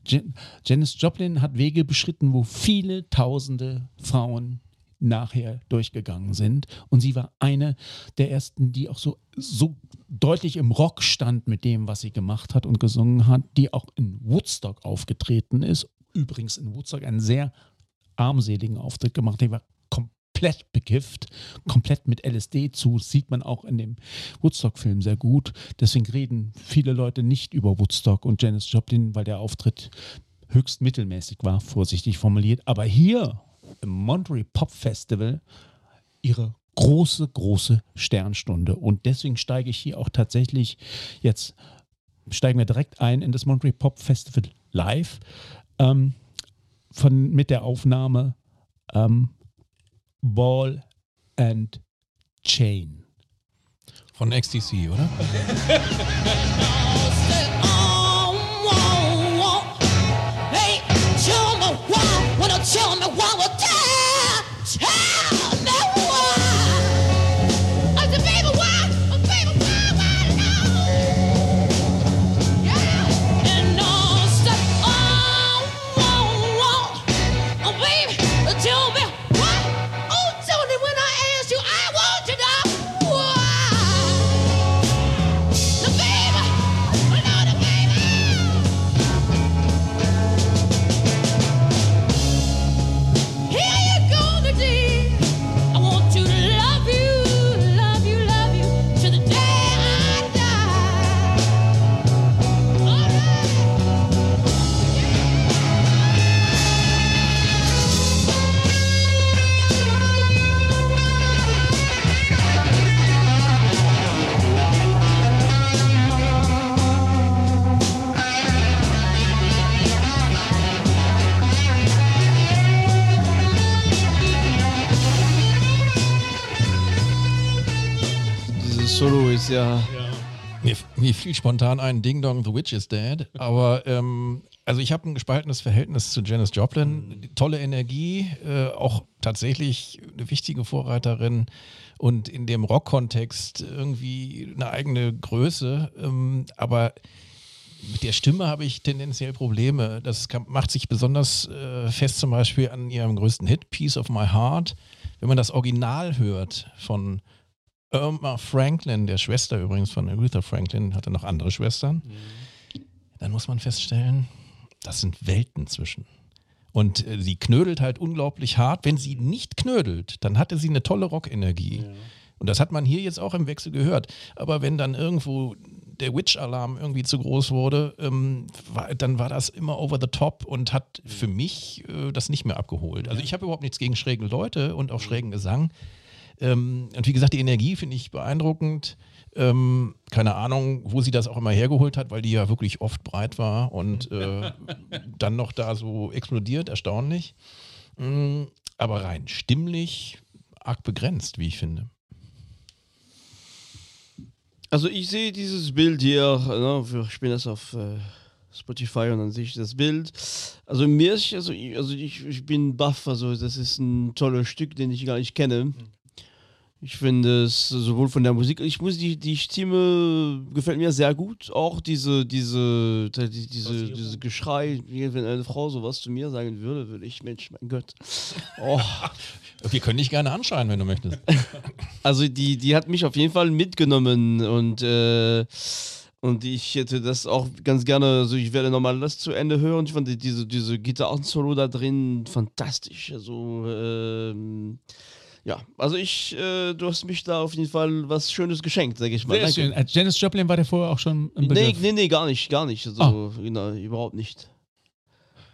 Speaker 3: Jan Janis Joplin hat Wege beschritten, wo viele tausende Frauen nachher durchgegangen sind. Und sie war eine der ersten, die auch so, so deutlich im Rock stand mit dem, was sie gemacht hat und gesungen hat, die auch in Woodstock aufgetreten ist. Übrigens in Woodstock einen sehr armseligen Auftritt gemacht. Der war komplett komplett bekifft, komplett mit LSD zu. Das sieht man auch in dem Woodstock-Film sehr gut. Deswegen reden viele Leute nicht über Woodstock und Janis Joplin, weil der Auftritt höchst mittelmäßig war, vorsichtig formuliert. Aber hier im Monterey Pop Festival ihre große, große Sternstunde. Und deswegen steige ich hier auch tatsächlich jetzt, steigen wir direkt ein in das Monterey Pop Festival live ähm, von, mit der Aufnahme ähm, Ball and Chain.
Speaker 2: Von XTC, oder? fiel spontan ein Ding Dong, The Witch is Dead. Aber ähm, also ich habe ein gespaltenes Verhältnis zu Janis Joplin. Tolle Energie, äh, auch tatsächlich eine wichtige Vorreiterin und in dem Rock-Kontext irgendwie eine eigene Größe. Ähm, aber mit der Stimme habe ich tendenziell Probleme. Das kann, macht sich besonders äh, fest zum Beispiel an ihrem größten Hit, Piece of My Heart. Wenn man das Original hört von Irma Franklin, der Schwester übrigens von Aretha Franklin, hatte noch andere Schwestern, dann muss man feststellen, das sind Welten zwischen. Und äh, sie knödelt halt unglaublich hart. Wenn sie nicht knödelt, dann hatte sie eine tolle Rockenergie. Und das hat man hier jetzt auch im Wechsel gehört. Aber wenn dann irgendwo der Witch-Alarm irgendwie zu groß wurde, ähm, war, dann war das immer over the top und hat für mich äh, das nicht mehr abgeholt. Also ich habe überhaupt nichts gegen schräge Leute und auch schrägen Gesang. Ähm, und wie gesagt, die Energie finde ich beeindruckend. Ähm, keine Ahnung, wo sie das auch immer hergeholt hat, weil die ja wirklich oft breit war und äh, dann noch da so explodiert, erstaunlich. Mm, aber rein stimmlich arg begrenzt, wie ich finde.
Speaker 1: Also ich sehe dieses Bild hier, ne, wir spielen das auf äh, Spotify und dann sehe ich das Bild. Also mir ist, also, ich, also ich, ich bin baff, also das ist ein tolles Stück, den ich gar nicht kenne. Ich finde es sowohl von der Musik, ich muss die, die Stimme gefällt mir sehr gut. Auch diese, diese, die, diese, diese Geschrei, wenn eine Frau sowas zu mir sagen würde, würde ich, Mensch, mein Gott. Oh.
Speaker 2: Wir können dich gerne anschreien, wenn du möchtest.
Speaker 1: Also die, die hat mich auf jeden Fall mitgenommen und, äh, und ich hätte das auch ganz gerne, also ich werde nochmal das zu Ende hören. Ich fand die- diese, diese Gitarren-Solo da drin fantastisch. Also ähm, ja, also ich, äh, du hast mich da auf jeden Fall was Schönes geschenkt, sage ich mal.
Speaker 3: Sehr schön. Äh, Janis Joplin war der vorher auch schon im
Speaker 1: Nee,
Speaker 3: Begriff.
Speaker 1: nee, nee, gar nicht, gar nicht. Also,
Speaker 3: Ah.
Speaker 1: genau, überhaupt nicht.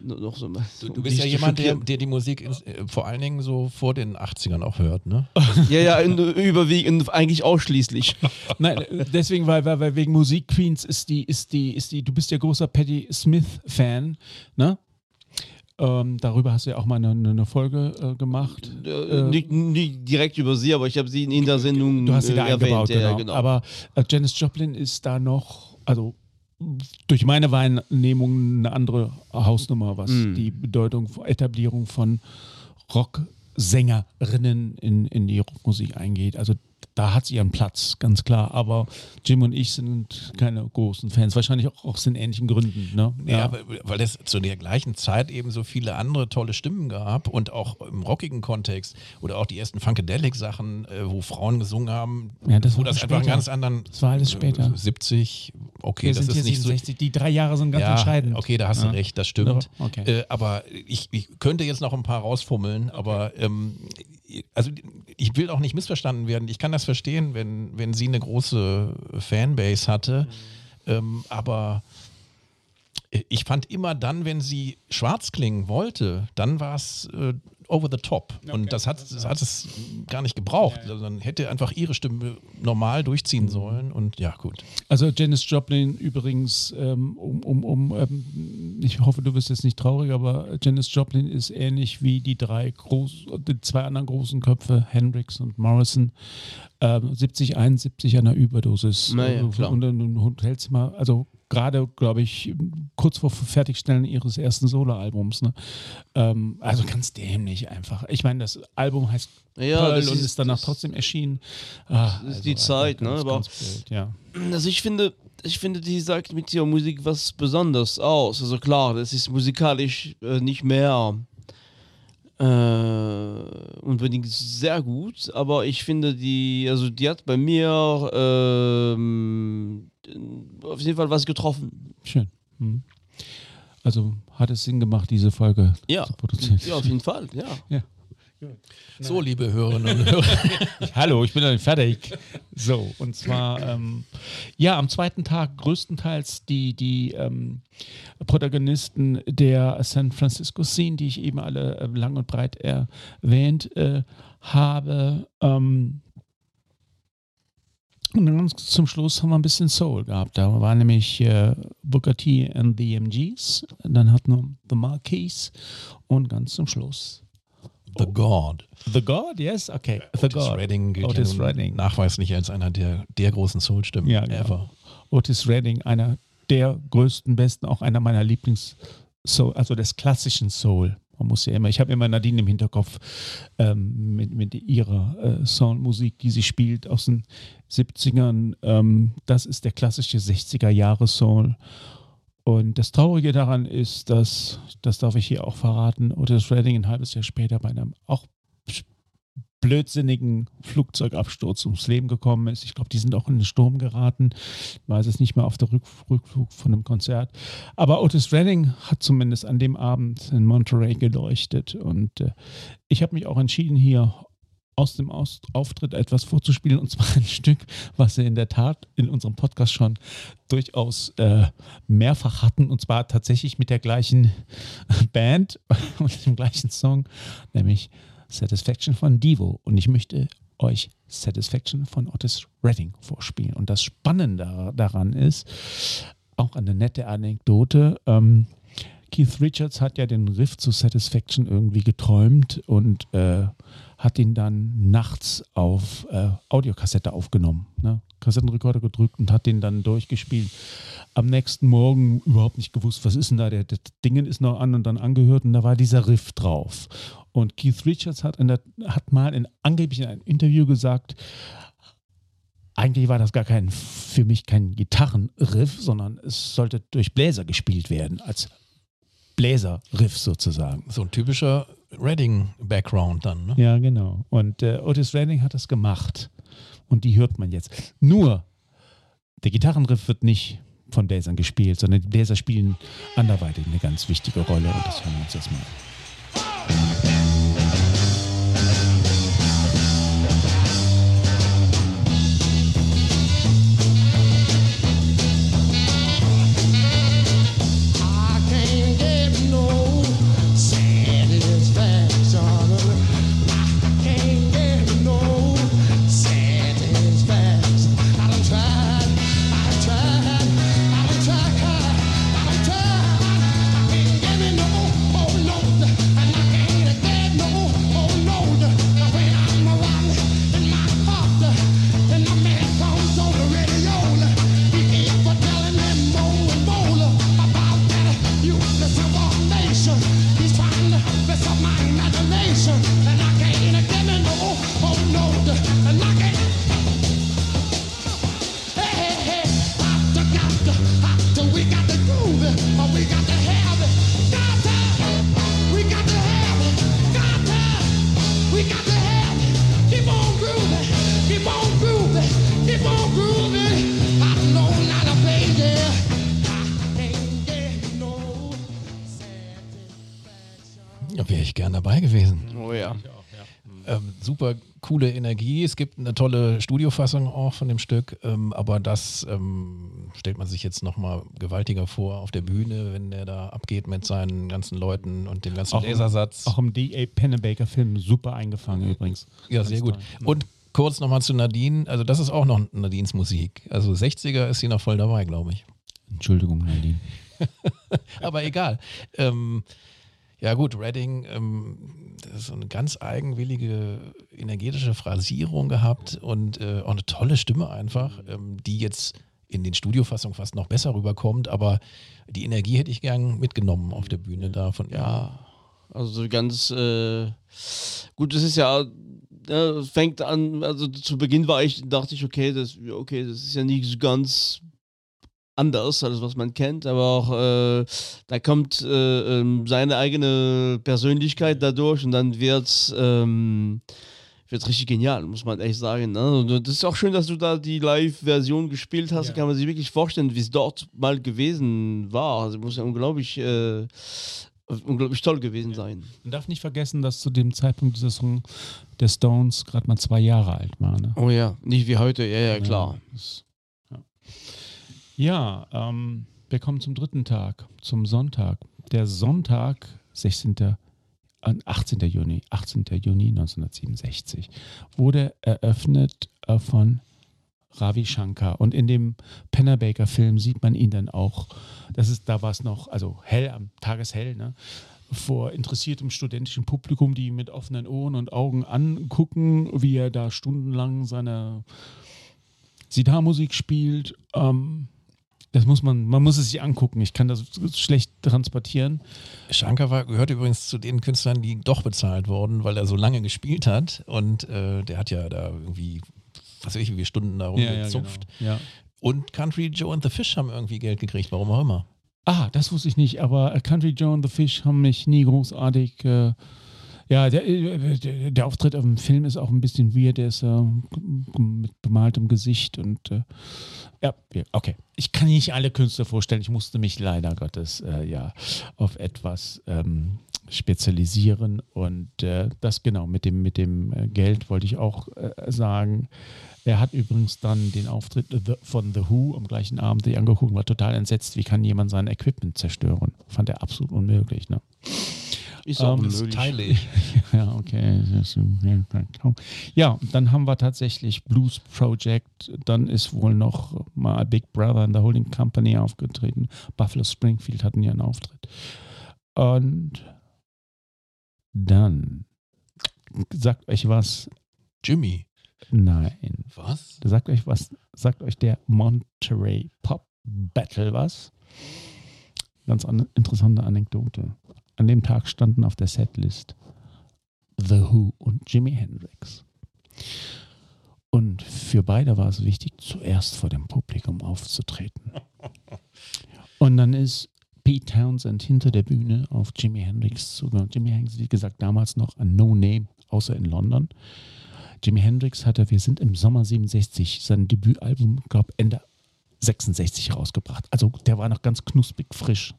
Speaker 1: Nur noch so mal.
Speaker 2: Du, du bist ja
Speaker 1: zu
Speaker 2: jemand, der, der die Musik ins, äh, vor allen Dingen so vor den 80ern auch hört, ne?
Speaker 1: Ja, ja, in, überwiegend, eigentlich ausschließlich.
Speaker 3: Nein, äh, deswegen, weil, weil, weil wegen Musik Queens ist die, ist die, ist die, du bist ja großer Patti Smith-Fan, ne? Ähm, darüber hast du ja auch mal eine, eine Folge äh, gemacht.
Speaker 1: Äh, nicht, nicht direkt über sie, aber ich habe sie in, in der Sendung
Speaker 3: Du hast sie
Speaker 1: äh,
Speaker 3: da eingebaut,
Speaker 1: erwähnt. Ja,
Speaker 3: genau.
Speaker 1: genau.
Speaker 3: Aber äh, Janis Joplin ist da noch, also durch meine Wahrnehmung eine andere Hausnummer, was
Speaker 1: Mm.
Speaker 3: die Bedeutung, Etablierung von Rocksängerinnen in, in die Rockmusik eingeht. Also da hat sie ihren Platz, ganz klar. Aber Jim und ich sind keine großen Fans, wahrscheinlich auch aus den ähnlichen Gründen. Ne?
Speaker 2: Ja, aber, weil es zu der gleichen Zeit eben so viele andere tolle Stimmen gab und auch im rockigen Kontext oder auch die ersten Funkadelic-Sachen, äh, wo Frauen gesungen haben,
Speaker 3: Ja, das
Speaker 2: wo
Speaker 3: war
Speaker 2: das einfach einen ganz anderen.
Speaker 3: Das war alles später.
Speaker 2: äh, 70, okay,
Speaker 3: Wir
Speaker 2: das
Speaker 3: sind
Speaker 2: ist nicht
Speaker 3: 67. Die drei Jahre sind
Speaker 2: so.
Speaker 3: ganz
Speaker 2: Ja,
Speaker 3: entscheidend.
Speaker 2: okay, da hast
Speaker 3: Ja.
Speaker 2: du recht, das stimmt.
Speaker 3: Ja, okay.
Speaker 2: Äh, aber ich, ich könnte jetzt noch ein paar rausfummeln, aber ähm, also ich will auch nicht missverstanden werden. Ich kann das verstehen, wenn, wenn sie eine große Fanbase hatte. Ähm, aber ich fand immer dann, wenn sie schwarz klingen wollte, dann war es äh, over the top. Und das hat, das hat es gar nicht gebraucht. Also dann hätte einfach ihre Stimme normal durchziehen sollen. Und ja, gut.
Speaker 3: Also Janis Joplin übrigens, ähm, um, um, um ähm, ich hoffe, du wirst jetzt nicht traurig, aber Janis Joplin ist ähnlich wie die drei groß, die zwei anderen großen Köpfe, Hendrix und Morrison, ähm, 70, 71 an einer Überdosis.
Speaker 1: Naja, klar.
Speaker 3: Und in einem Hotelzimmer, also gerade, glaube ich, kurz vor Fertigstellen ihres ersten Soloalbums. Ne? Ähm, also ganz dämlich einfach. Ich meine, das Album heißt
Speaker 1: Ja,
Speaker 3: Pearl und
Speaker 1: ist-
Speaker 3: ist danach trotzdem erschienen. Ah,
Speaker 1: Das ist die Zeit, ne?
Speaker 3: ganz,
Speaker 1: Aber-
Speaker 3: ganz ja.
Speaker 1: Also ich finde, ich finde, die sagt mit ihrer Musik was Besonderes aus. Also klar, das ist musikalisch äh, nicht mehr äh, unbedingt sehr gut, aber ich finde die, also die hat bei mir ähm, auf jeden Fall was getroffen.
Speaker 3: Schön. Mhm. Also hat es Sinn gemacht, diese Folge
Speaker 1: Ja,
Speaker 3: zu produzieren.
Speaker 1: ja auf jeden Fall, ja.
Speaker 3: Ja.
Speaker 2: So, liebe Hörerinnen und Hörer.
Speaker 3: Hallo, ich bin dann fertig. So, und zwar, ähm, ja, am zweiten Tag größtenteils die, die ähm, Protagonisten der San Francisco Scene, die ich eben alle äh, lang und breit erwähnt äh, habe. Ähm, und dann ganz zum Schluss haben wir ein bisschen Soul gehabt. Da war nämlich äh, Booker T and the MGs, dann hatten wir The Marquis und ganz zum Schluss
Speaker 2: The God.
Speaker 3: The God, yes, okay. The
Speaker 2: Otis
Speaker 3: God.
Speaker 2: Redding gilt
Speaker 3: Otis
Speaker 2: ja
Speaker 3: Redding.
Speaker 2: nachweislich als einer der, der großen Soul-Stimmen
Speaker 3: Ja, genau.
Speaker 2: ever.
Speaker 3: Otis Redding, einer der größten, besten, auch einer meiner Lieblings- Soul, also des klassischen Soul. Man muss ja immer, ich habe immer Nadine im Hinterkopf ähm, mit, mit ihrer äh, Soundmusik, die sie spielt aus den 70ern. Ähm, das ist der klassische 60er Jahre Soul. Und das Traurige daran ist, dass, das darf ich hier auch verraten, Otis Redding ein halbes Jahr später bei einem auch blödsinnigen Flugzeugabsturz ums Leben gekommen ist. Ich glaube, die sind auch in den Sturm geraten. Ich weiß es nicht mehr auf der Rück Rückflug von einem Konzert. Aber Otis Redding hat zumindest an dem Abend in Monterey geleuchtet. Und äh, ich habe mich auch entschieden, hier aus dem aus Auftritt etwas vorzuspielen. Und zwar ein Stück, was wir in der Tat in unserem Podcast schon durchaus äh, mehrfach hatten. Und zwar tatsächlich mit der gleichen Band und dem gleichen Song, nämlich Satisfaction von Devo. Und ich möchte euch Satisfaction von Otis Redding vorspielen. Und das Spannende daran ist, auch eine nette Anekdote, ähm, Keith Richards hat ja den Riff zu Satisfaction irgendwie geträumt und äh, hat ihn dann nachts auf äh, Audiokassette aufgenommen. Ne? Kassettenrekorder gedrückt und hat den dann durchgespielt. Am nächsten Morgen überhaupt nicht gewusst, was ist denn da? Der, der Dingen ist noch an und dann angehört und da war dieser Riff drauf. Und Keith Richards hat, der, hat mal in, angeblich in einem Interview gesagt, eigentlich war das gar kein, für mich kein Gitarrenriff, sondern es sollte durch Bläser gespielt werden, als Bläserriff sozusagen.
Speaker 2: So ein typischer Redding-Background dann. Ne?
Speaker 3: Ja, genau. Und äh, Otis Redding hat das gemacht. Und die hört man jetzt. Nur, der Gitarrenriff wird nicht von Bläsern gespielt, sondern die Bläser spielen anderweitig eine ganz wichtige Rolle. Und das hören wir uns jetzt mal.
Speaker 2: Super coole Energie. Es gibt eine tolle Studiofassung auch von dem Stück, ähm, aber das ähm, stellt man sich jetzt nochmal gewaltiger vor auf der Bühne, wenn der da abgeht mit seinen ganzen Leuten und dem ganzen
Speaker 3: Auch im-
Speaker 2: Lasersatz.
Speaker 3: Auch im D.A. Pennebaker-Film super eingefangen übrigens.
Speaker 2: Ja, sehr gut. Und kurz nochmal zu Nadine, also das ist auch noch Nadines Musik. Also 60er ist sie noch voll dabei, glaube ich.
Speaker 3: Entschuldigung, Nadine.
Speaker 2: Aber egal. Ähm, ja gut, Redding, ähm, so eine ganz eigenwillige, energetische Phrasierung gehabt und äh, auch eine tolle Stimme einfach, ähm, die jetzt in den Studiofassungen fast noch besser rüberkommt, aber die Energie hätte ich gern mitgenommen auf der Bühne da von
Speaker 1: Ja, also ganz äh, gut, das ist ja, ja, fängt an, also zu Beginn war ich, dachte ich, okay, das, okay, das ist ja nicht so ganz anders, als was man kennt, aber auch äh, da kommt äh, ähm, seine eigene Persönlichkeit dadurch und dann wird's ähm, wird's richtig genial, muss man echt sagen. Ne? Das ist auch schön, dass du da die Live-Version gespielt hast.
Speaker 3: Ja.
Speaker 1: Kann man sich wirklich vorstellen, wie es dort mal gewesen war. Also muss ja unglaublich äh, unglaublich toll gewesen sein.
Speaker 3: Man darf nicht vergessen, dass zu dem Zeitpunkt dieser Song der Stones gerade mal zwei Jahre alt war. Ne?
Speaker 1: Oh ja, nicht wie heute, ja, ja, klar.
Speaker 3: das- Ja, ähm, wir kommen zum dritten Tag, zum Sonntag. Der Sonntag, 16. äh, 18. Juni, 18. Juni 1967, wurde eröffnet äh, von Ravi Shankar. Und in dem Pennebaker-Film sieht man ihn dann auch, das ist, da war es noch, also hell, am Tageshell, ne? vor interessiertem studentischen Publikum, die mit offenen Ohren und Augen angucken, wie er da stundenlang seine Sitar-Musik spielt. Ähm, das muss man, man muss es sich angucken. Ich kann das schlecht transportieren.
Speaker 2: Shankar war, gehört übrigens zu den Künstlern, die doch bezahlt wurden, weil er so lange gespielt hat und äh, der hat ja da irgendwie, was weiß ich, wie viele Stunden da rumgezupft.
Speaker 3: genau. ja.
Speaker 2: Und Country Joe and the Fish haben irgendwie Geld gekriegt, warum auch immer.
Speaker 3: Ah, das wusste ich nicht, aber Country Joe and the Fish haben mich nie großartig. Äh, ja, der, äh, der, der Auftritt auf dem Film ist auch ein bisschen weird. Der ist äh, mit bemaltem Gesicht und äh, ja, okay. Ich kann nicht alle Künstler vorstellen. Ich musste mich leider Gottes äh, ja auf etwas ähm, spezialisieren und äh, das genau mit dem mit dem äh, Geld wollte ich auch sagen. Er hat übrigens dann den Auftritt von The Who am gleichen Abend sich angeguckt und war total entsetzt. Wie kann jemand sein Equipment zerstören? Fand er absolut unmöglich. Ne?
Speaker 1: Ist auch
Speaker 3: Ähm,
Speaker 1: unmöglich.
Speaker 2: Teile ich.
Speaker 3: Ja, okay. Ja, dann haben wir tatsächlich Blues Project. Dann ist wohl noch mal Big Brother in der Holding Company aufgetreten. Buffalo Springfield hatten ja einen Auftritt. Und dann sagt euch was.
Speaker 2: Jimmy.
Speaker 3: Nein.
Speaker 2: Was?
Speaker 3: Sagt euch was, sagt euch der Monterey Pop Battle was? Ganz an, interessante Anekdote. An dem Tag standen auf der Setlist The Who und Jimi Hendrix. Und für beide war es wichtig, zuerst vor dem Publikum aufzutreten. Und dann ist Pete Townsend hinter der Bühne auf Jimi Hendrix zugegangen. Jimi Hendrix, wie gesagt, damals noch ein No-Name, außer in London. Jimi Hendrix hatte, wir sind im Sommer 67, sein Debütalbum, glaube Ende 66 rausgebracht. Also der war noch ganz knusprig frisch.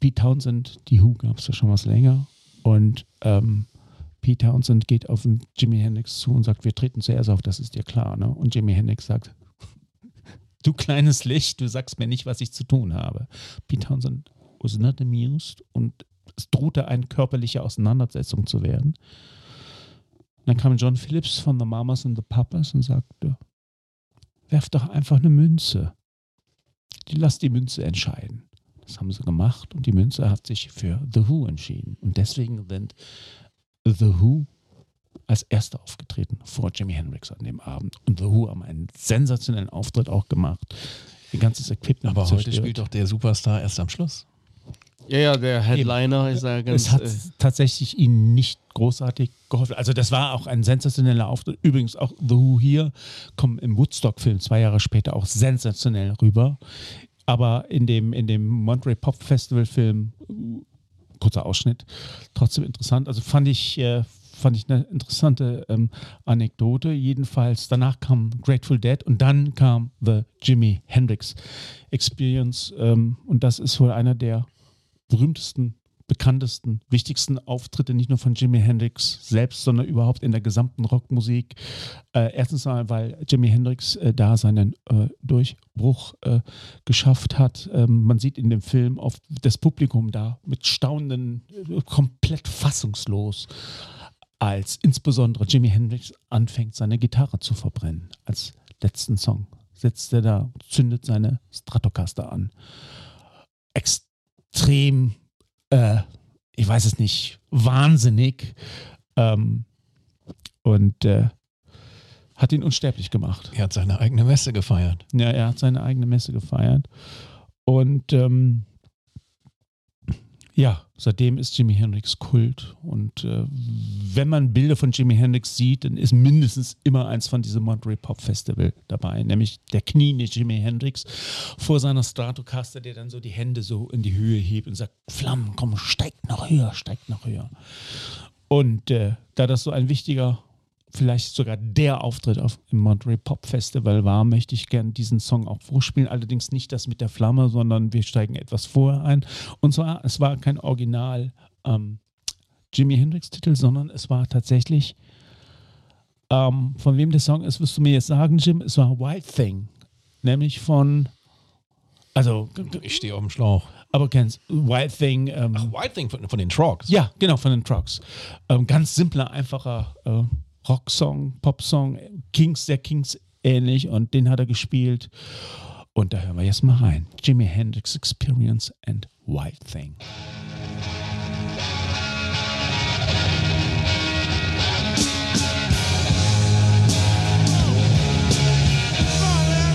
Speaker 3: Pete Townsend, die Who gab es ja schon was länger. Und ähm, Pete Townsend geht auf den Jimi Hendrix zu und sagt, wir treten zuerst auf, das ist dir klar. Ne? Und Jimi Hendrix sagt, du kleines Licht, du sagst mir nicht, was ich zu tun habe. Pete Townsend was not amused und es drohte eine körperliche Auseinandersetzung zu werden. Dann kam John Phillips von The Mamas and the Papas und sagte, werf doch einfach eine Münze. Lass die Münze entscheiden. Das haben sie gemacht und die Münze hat sich für The Who entschieden. Und deswegen sind The Who als Erster aufgetreten vor Jimi Hendrix an dem Abend. Und The Who haben einen sensationellen Auftritt auch gemacht. Ihr ganzes Equipment
Speaker 2: Aber heute
Speaker 3: zerstört.
Speaker 2: spielt doch der Superstar erst am Schluss.
Speaker 1: Ja, ja, der Headliner ist ja ganz.
Speaker 3: es hat
Speaker 1: äh,
Speaker 3: tatsächlich ihnen nicht großartig geholfen. Also das war auch ein sensationeller Auftritt. Übrigens auch The Who hier kommen im Woodstock-Film zwei Jahre später auch sensationell rüber. Aber in dem, in dem Monterey Pop Festival-Film, äh, kurzer Ausschnitt, trotzdem interessant. Also fand ich, äh, fand ich eine interessante ähm, Anekdote. Jedenfalls, danach kam Grateful Dead und dann kam The Jimi Hendrix Experience. Ähm, und das ist wohl einer der berühmtesten bekanntesten, wichtigsten Auftritte, nicht nur von Jimi Hendrix selbst, sondern überhaupt in der gesamten Rockmusik. Äh, erstens mal, weil Jimi Hendrix äh, da seinen äh, Durchbruch äh, geschafft hat. Ähm, man sieht in dem Film oft das Publikum da mit Staunen, äh, komplett fassungslos, als insbesondere Jimi Hendrix anfängt, seine Gitarre zu verbrennen. Als letzten Song sitzt er da, zündet seine Stratocaster an. Extrem äh, ich weiß es nicht, wahnsinnig ähm, und äh, hat ihn unsterblich gemacht.
Speaker 2: Er hat seine eigene Messe gefeiert.
Speaker 3: Ja, er hat seine eigene Messe gefeiert. Und ähm, ja, seitdem ist Jimi Hendrix Kult. Und äh, wenn man Bilder von Jimi Hendrix sieht, dann ist mindestens immer eins von diesem Monterey Pop Festival dabei, nämlich der kniende Jimi Hendrix vor seiner Stratocaster, der dann so die Hände so in die Höhe hebt und sagt: Flammen, komm, steigt noch höher, steigt noch höher. Und äh, da das so ein wichtiger, vielleicht sogar der Auftritt auf, im Monterey Pop Festival war, möchte ich gerne diesen Song auch vorspielen. Allerdings nicht das mit der Flamme, sondern wir steigen etwas vorher ein. Und zwar, es war kein Original ähm, Jimi Hendrix-Titel, sondern es war tatsächlich, ähm, von wem der Song ist, wirst du mir jetzt sagen, Jim, es war Wild Thing. Nämlich von, also,
Speaker 2: Ich stehe auf dem Schlauch.
Speaker 3: aber kennst Wild Thing, ähm,
Speaker 2: White Thing von, von den Trogs.
Speaker 3: ja, genau, von den Trucks. Ähm, ganz simpler, einfacher äh, Rocksong, Popsong, Kings, der Kings ähnlich und den hat er gespielt. Und da hören wir jetzt mal rein. Jimi Hendrix Experience and Wild Thing.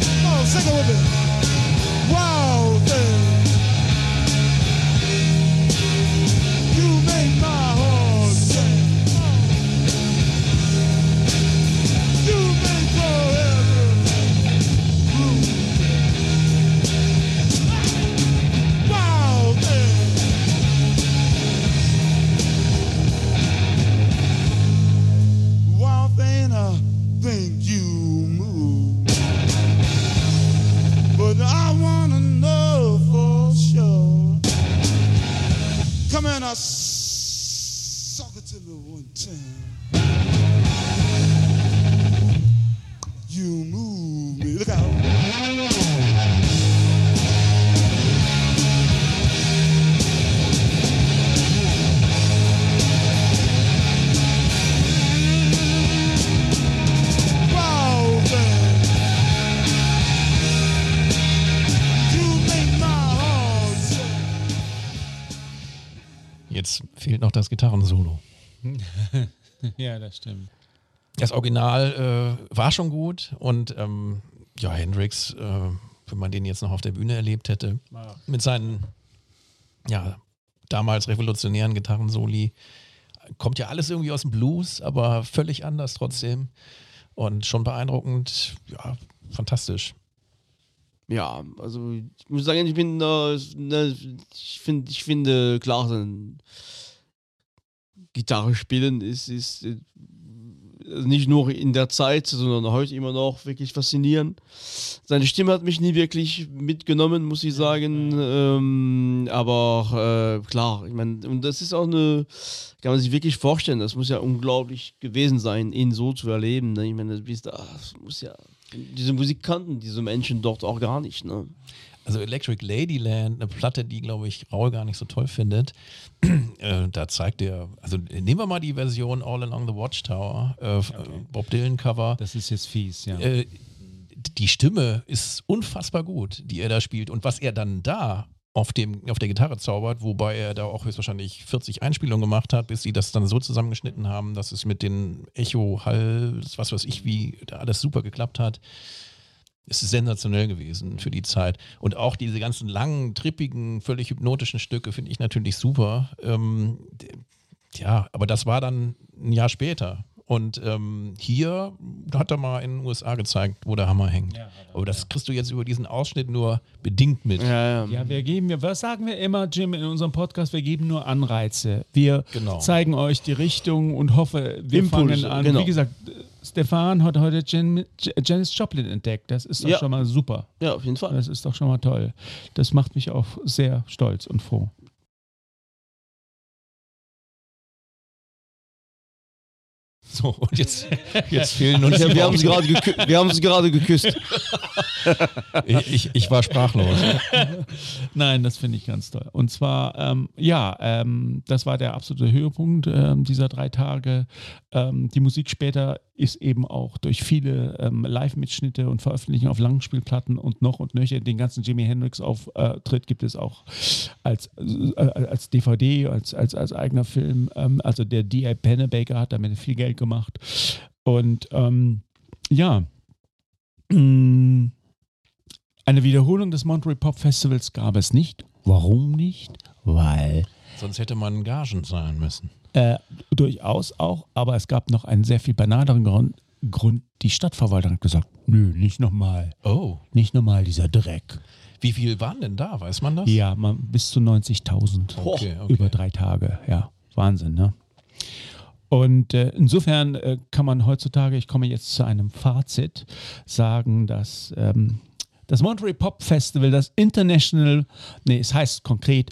Speaker 5: Come on, sing it with me. Wow, thing. I suck it to me one time. You move me. Look out.
Speaker 2: Jetzt fehlt noch das Gitarrensolo.
Speaker 3: Ja, das stimmt.
Speaker 2: Das Original äh, war schon gut und ähm, ja, Hendrix, äh, wenn man den jetzt noch auf der Bühne erlebt hätte, mit seinen ja, damals revolutionären Gitarrensoli, kommt ja alles irgendwie aus dem Blues, aber völlig anders trotzdem und schon beeindruckend, ja, fantastisch.
Speaker 1: Ja, also ich muss sagen, ich bin, äh, ne, ich finde, ich finde, klar, sein Gitarre spielen ist, ist äh, nicht nur in der Zeit, sondern heute immer noch wirklich faszinierend. Seine Stimme hat mich nie wirklich mitgenommen, muss ich sagen. Ähm, aber äh, klar, ich meine, und das ist auch eine, kann man sich wirklich vorstellen, das muss ja unglaublich gewesen sein, ihn so zu erleben. Ne? Ich meine, das, das muss ja, diese Musik kannten diese Menschen dort auch gar nicht. Ne?
Speaker 2: Also Electric Ladyland, eine Platte, die, glaube ich, Raul gar nicht so toll findet. äh, da zeigt er, also nehmen wir mal die Version All Along the Watchtower, äh, f- äh, Bob Dylan Cover.
Speaker 3: Das ist jetzt fies, ja.
Speaker 2: Äh, die Stimme ist unfassbar gut, die er da spielt. Und was er dann da auf, dem, auf der Gitarre zaubert, wobei er da auch höchstwahrscheinlich 40 Einspielungen gemacht hat, bis sie das dann so zusammengeschnitten haben, dass es mit den Echo-Hall, was weiß ich, wie da alles super geklappt hat. Es ist sensationell gewesen für die Zeit. Und auch diese ganzen langen, trippigen, völlig hypnotischen Stücke finde ich natürlich super. Ähm, ja, aber das war dann ein Jahr später. Und ähm, hier hat er mal in den USA gezeigt, wo der Hammer hängt. aber das kriegst du jetzt über diesen Ausschnitt nur bedingt mit.
Speaker 1: Ja, ja.
Speaker 3: Ja, wir geben, wir- was sagen wir immer, Jim, in unserem Podcast? Wir geben nur Anreize. Wir
Speaker 2: Genau.
Speaker 3: zeigen euch die Richtung und hoffe, wir
Speaker 1: Impulse,
Speaker 3: fangen an.
Speaker 1: genau.
Speaker 3: Wie gesagt, Stefan hat heute Jan, Janis Joplin entdeckt. Das ist doch
Speaker 1: Ja.
Speaker 3: schon mal super.
Speaker 1: ja, auf jeden Fall.
Speaker 3: Das ist doch schon mal toll. Das macht mich auch sehr stolz und froh.
Speaker 2: So, und jetzt, jetzt fehlen uns
Speaker 1: Ja,
Speaker 2: die
Speaker 1: wir haben sie
Speaker 2: Worte.
Speaker 1: gerade gekü- wir haben sie gerade geküsst.
Speaker 2: ich, ich, ich war sprachlos.
Speaker 3: Nein, das finde ich ganz toll. Und zwar, ähm, ja, ähm, das war der absolute Höhepunkt ähm, dieser drei Tage. Ähm, die Musik später ist eben auch durch viele ähm, Live-Mitschnitte und Veröffentlichungen auf Langspielplatten und noch und nöcher. Den ganzen Jimi Hendrix-Auftritt gibt es auch als, äh, als DVD, als, als, als eigener Film. Ähm, also der D.A. Pennebaker hat damit viel Geld gemacht. Und ähm, ja, mh, eine Wiederholung des Monterey Pop Festivals gab es nicht. Warum nicht? Weil
Speaker 2: Sonst hätte man Gagen zahlen müssen.
Speaker 3: Äh, durchaus auch, aber es gab noch einen sehr viel banaleren Grund. Grund. Die Stadtverwaltung hat gesagt, nö, nicht nochmal.
Speaker 2: Oh,
Speaker 3: Nicht nochmal dieser Dreck.
Speaker 2: wie viel waren denn da? Weiß man das?
Speaker 3: Ja, man, bis zu 90.000
Speaker 2: Okay, okay.
Speaker 3: über drei Tage. Ja, Wahnsinn, ne? Und äh, insofern äh, kann man heutzutage, ich komme jetzt zu einem Fazit, sagen, dass ähm, das Monterey Pop Festival, das International, nee, es heißt konkret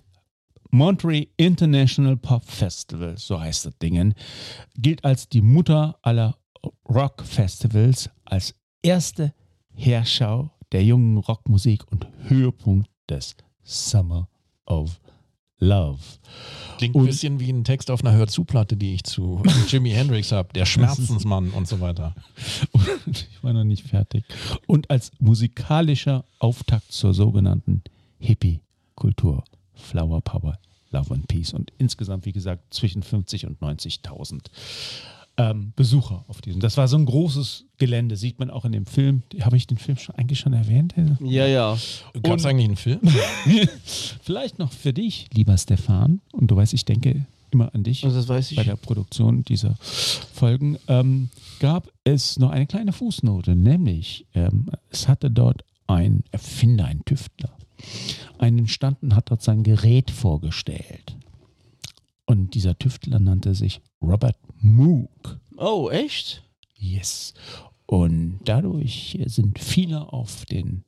Speaker 3: Monterey International Pop Festival, so heißt das Ding, gilt als die Mutter aller Rock-Festivals, als erste Herschau der jungen Rockmusik und Höhepunkt des Summer of Love.
Speaker 2: Klingt ein
Speaker 3: Und-
Speaker 2: bisschen wie ein Text auf einer Hörzuplatte, die ich zu Jimi Hendrix habe. Der Schmerzensmann und so weiter.
Speaker 3: Ich war noch nicht fertig. Und als musikalischer Auftakt zur sogenannten Hippie-Kultur. Flower Power, Love and Peace. Und insgesamt, wie gesagt, zwischen 50 und 90.000 ähm, Besucher auf diesem. Das war so ein großes Gelände, sieht man auch in dem Film. Habe ich den Film schon, eigentlich schon erwähnt?
Speaker 1: Ja, ja.
Speaker 2: Gab es eigentlich einen Film?
Speaker 3: Vielleicht noch für dich, lieber Stefan. Und du weißt, ich denke immer an dich.
Speaker 1: Also das weiß ich.
Speaker 3: bei der Produktion dieser Folgen, ähm, gab es noch eine kleine Fußnote, nämlich ähm, es hatte dort ein Erfinder, ein Tüftler, einen standen, hat dort sein Gerät vorgestellt. Und dieser Tüftler nannte sich Robert Moog.
Speaker 1: Oh, echt?
Speaker 3: Yes. Und dadurch sind viele auf den,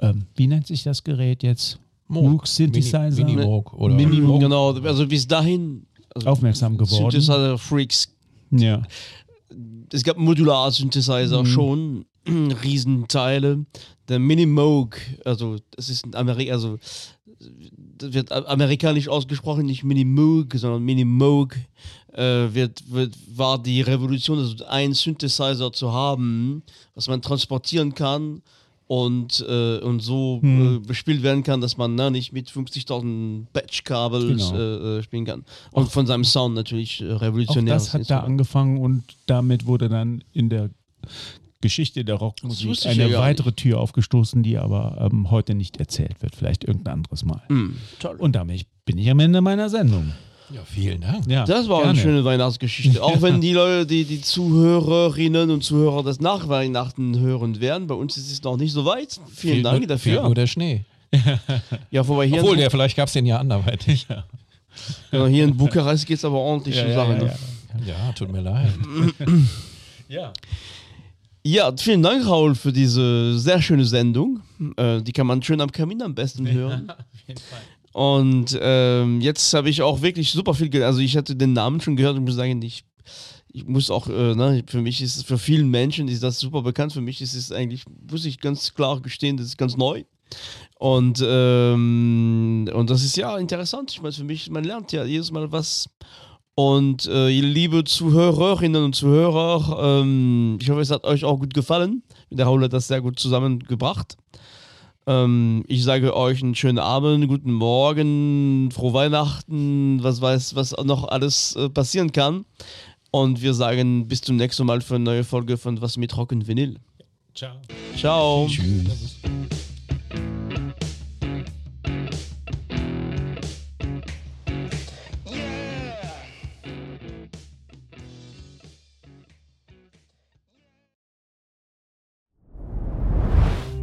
Speaker 3: ähm, wie nennt sich das Gerät jetzt? Moog Synthesizer.
Speaker 2: Mini, Mini Moog oder
Speaker 3: Mini-Moog.
Speaker 1: Genau, also bis dahin also
Speaker 3: Aufmerksam geworden.
Speaker 1: Synthesizer Freaks.
Speaker 3: Ja.
Speaker 1: Es gab Modular-Synthesizer
Speaker 3: Mhm.
Speaker 1: schon, Riesenteile. Der Minimoog, also das ist ein Amerika, also das wird amerikanisch ausgesprochen, nicht Minimoog, sondern Minimoog, äh, wird, wird, war die Revolution, also ein Synthesizer zu haben, was man transportieren kann und, äh, und so
Speaker 3: Hm.
Speaker 1: äh, bespielt werden kann, dass man ne, nicht mit 50.000 Patch-Kabels
Speaker 3: Genau.
Speaker 1: äh, äh, spielen kann. Und von seinem Sound natürlich äh,
Speaker 3: Auch
Speaker 1: revolutionär.
Speaker 3: das hat da angefangen und damit wurde dann in der Geschichte der Rockmusik eine
Speaker 1: ja
Speaker 3: weitere Tür aufgestoßen, die aber ähm, heute nicht erzählt wird. Vielleicht irgendein anderes Mal.
Speaker 1: Mm, toll.
Speaker 3: Und damit bin ich am Ende meiner Sendung.
Speaker 2: Ja, vielen Dank.
Speaker 3: Ja,
Speaker 1: Das war eine
Speaker 3: gerne.
Speaker 1: schöne Weihnachtsgeschichte. Auch wenn die Leute, die, die Zuhörerinnen und Zuhörer das nach Weihnachten hören werden, bei uns ist es noch nicht so weit. Vielen
Speaker 2: Fehlt
Speaker 1: Dank
Speaker 2: nur,
Speaker 1: dafür.
Speaker 2: Fehlt nur der Schnee.
Speaker 1: ja, wobei hier,
Speaker 2: Obwohl, der, vielleicht gab es den ja anderweitig.
Speaker 3: Ja.
Speaker 1: ja, hier in Bukarest geht es aber ordentlich
Speaker 3: Ja,
Speaker 1: zur
Speaker 3: ja,
Speaker 1: Sache.
Speaker 3: ja,
Speaker 1: ne?
Speaker 3: ja.
Speaker 2: Ja, tut mir leid.
Speaker 3: ja.
Speaker 1: Ja, vielen Dank, Raul, für diese sehr schöne Sendung. Äh, die kann man schön am Kamin am besten hören. Und ähm, jetzt habe ich auch wirklich super viel gehört. Also ich hatte den Namen schon gehört und muss sagen, ich, ich muss auch, äh, ne, für mich ist es, für vielen Menschen ist das super bekannt. Für mich ist es eigentlich, muss ich ganz klar gestehen, das ist ganz neu. Und, ähm, und das ist ja interessant. Ich meine, für mich, man lernt ja jedes Mal was. Und äh, ihr liebe Zuhörerinnen und Zuhörer, ähm, ich hoffe, es hat euch auch gut gefallen. Der Raul hat das sehr gut zusammengebracht. Ähm, ich sage euch einen schönen Abend, guten Morgen, frohe Weihnachten, was weiß, was noch alles äh, passieren kann. Und wir sagen bis zum nächsten Mal für eine neue Folge von Was mit Rock und Vinyl.
Speaker 3: Ciao.
Speaker 1: Ciao.
Speaker 2: Tschüss.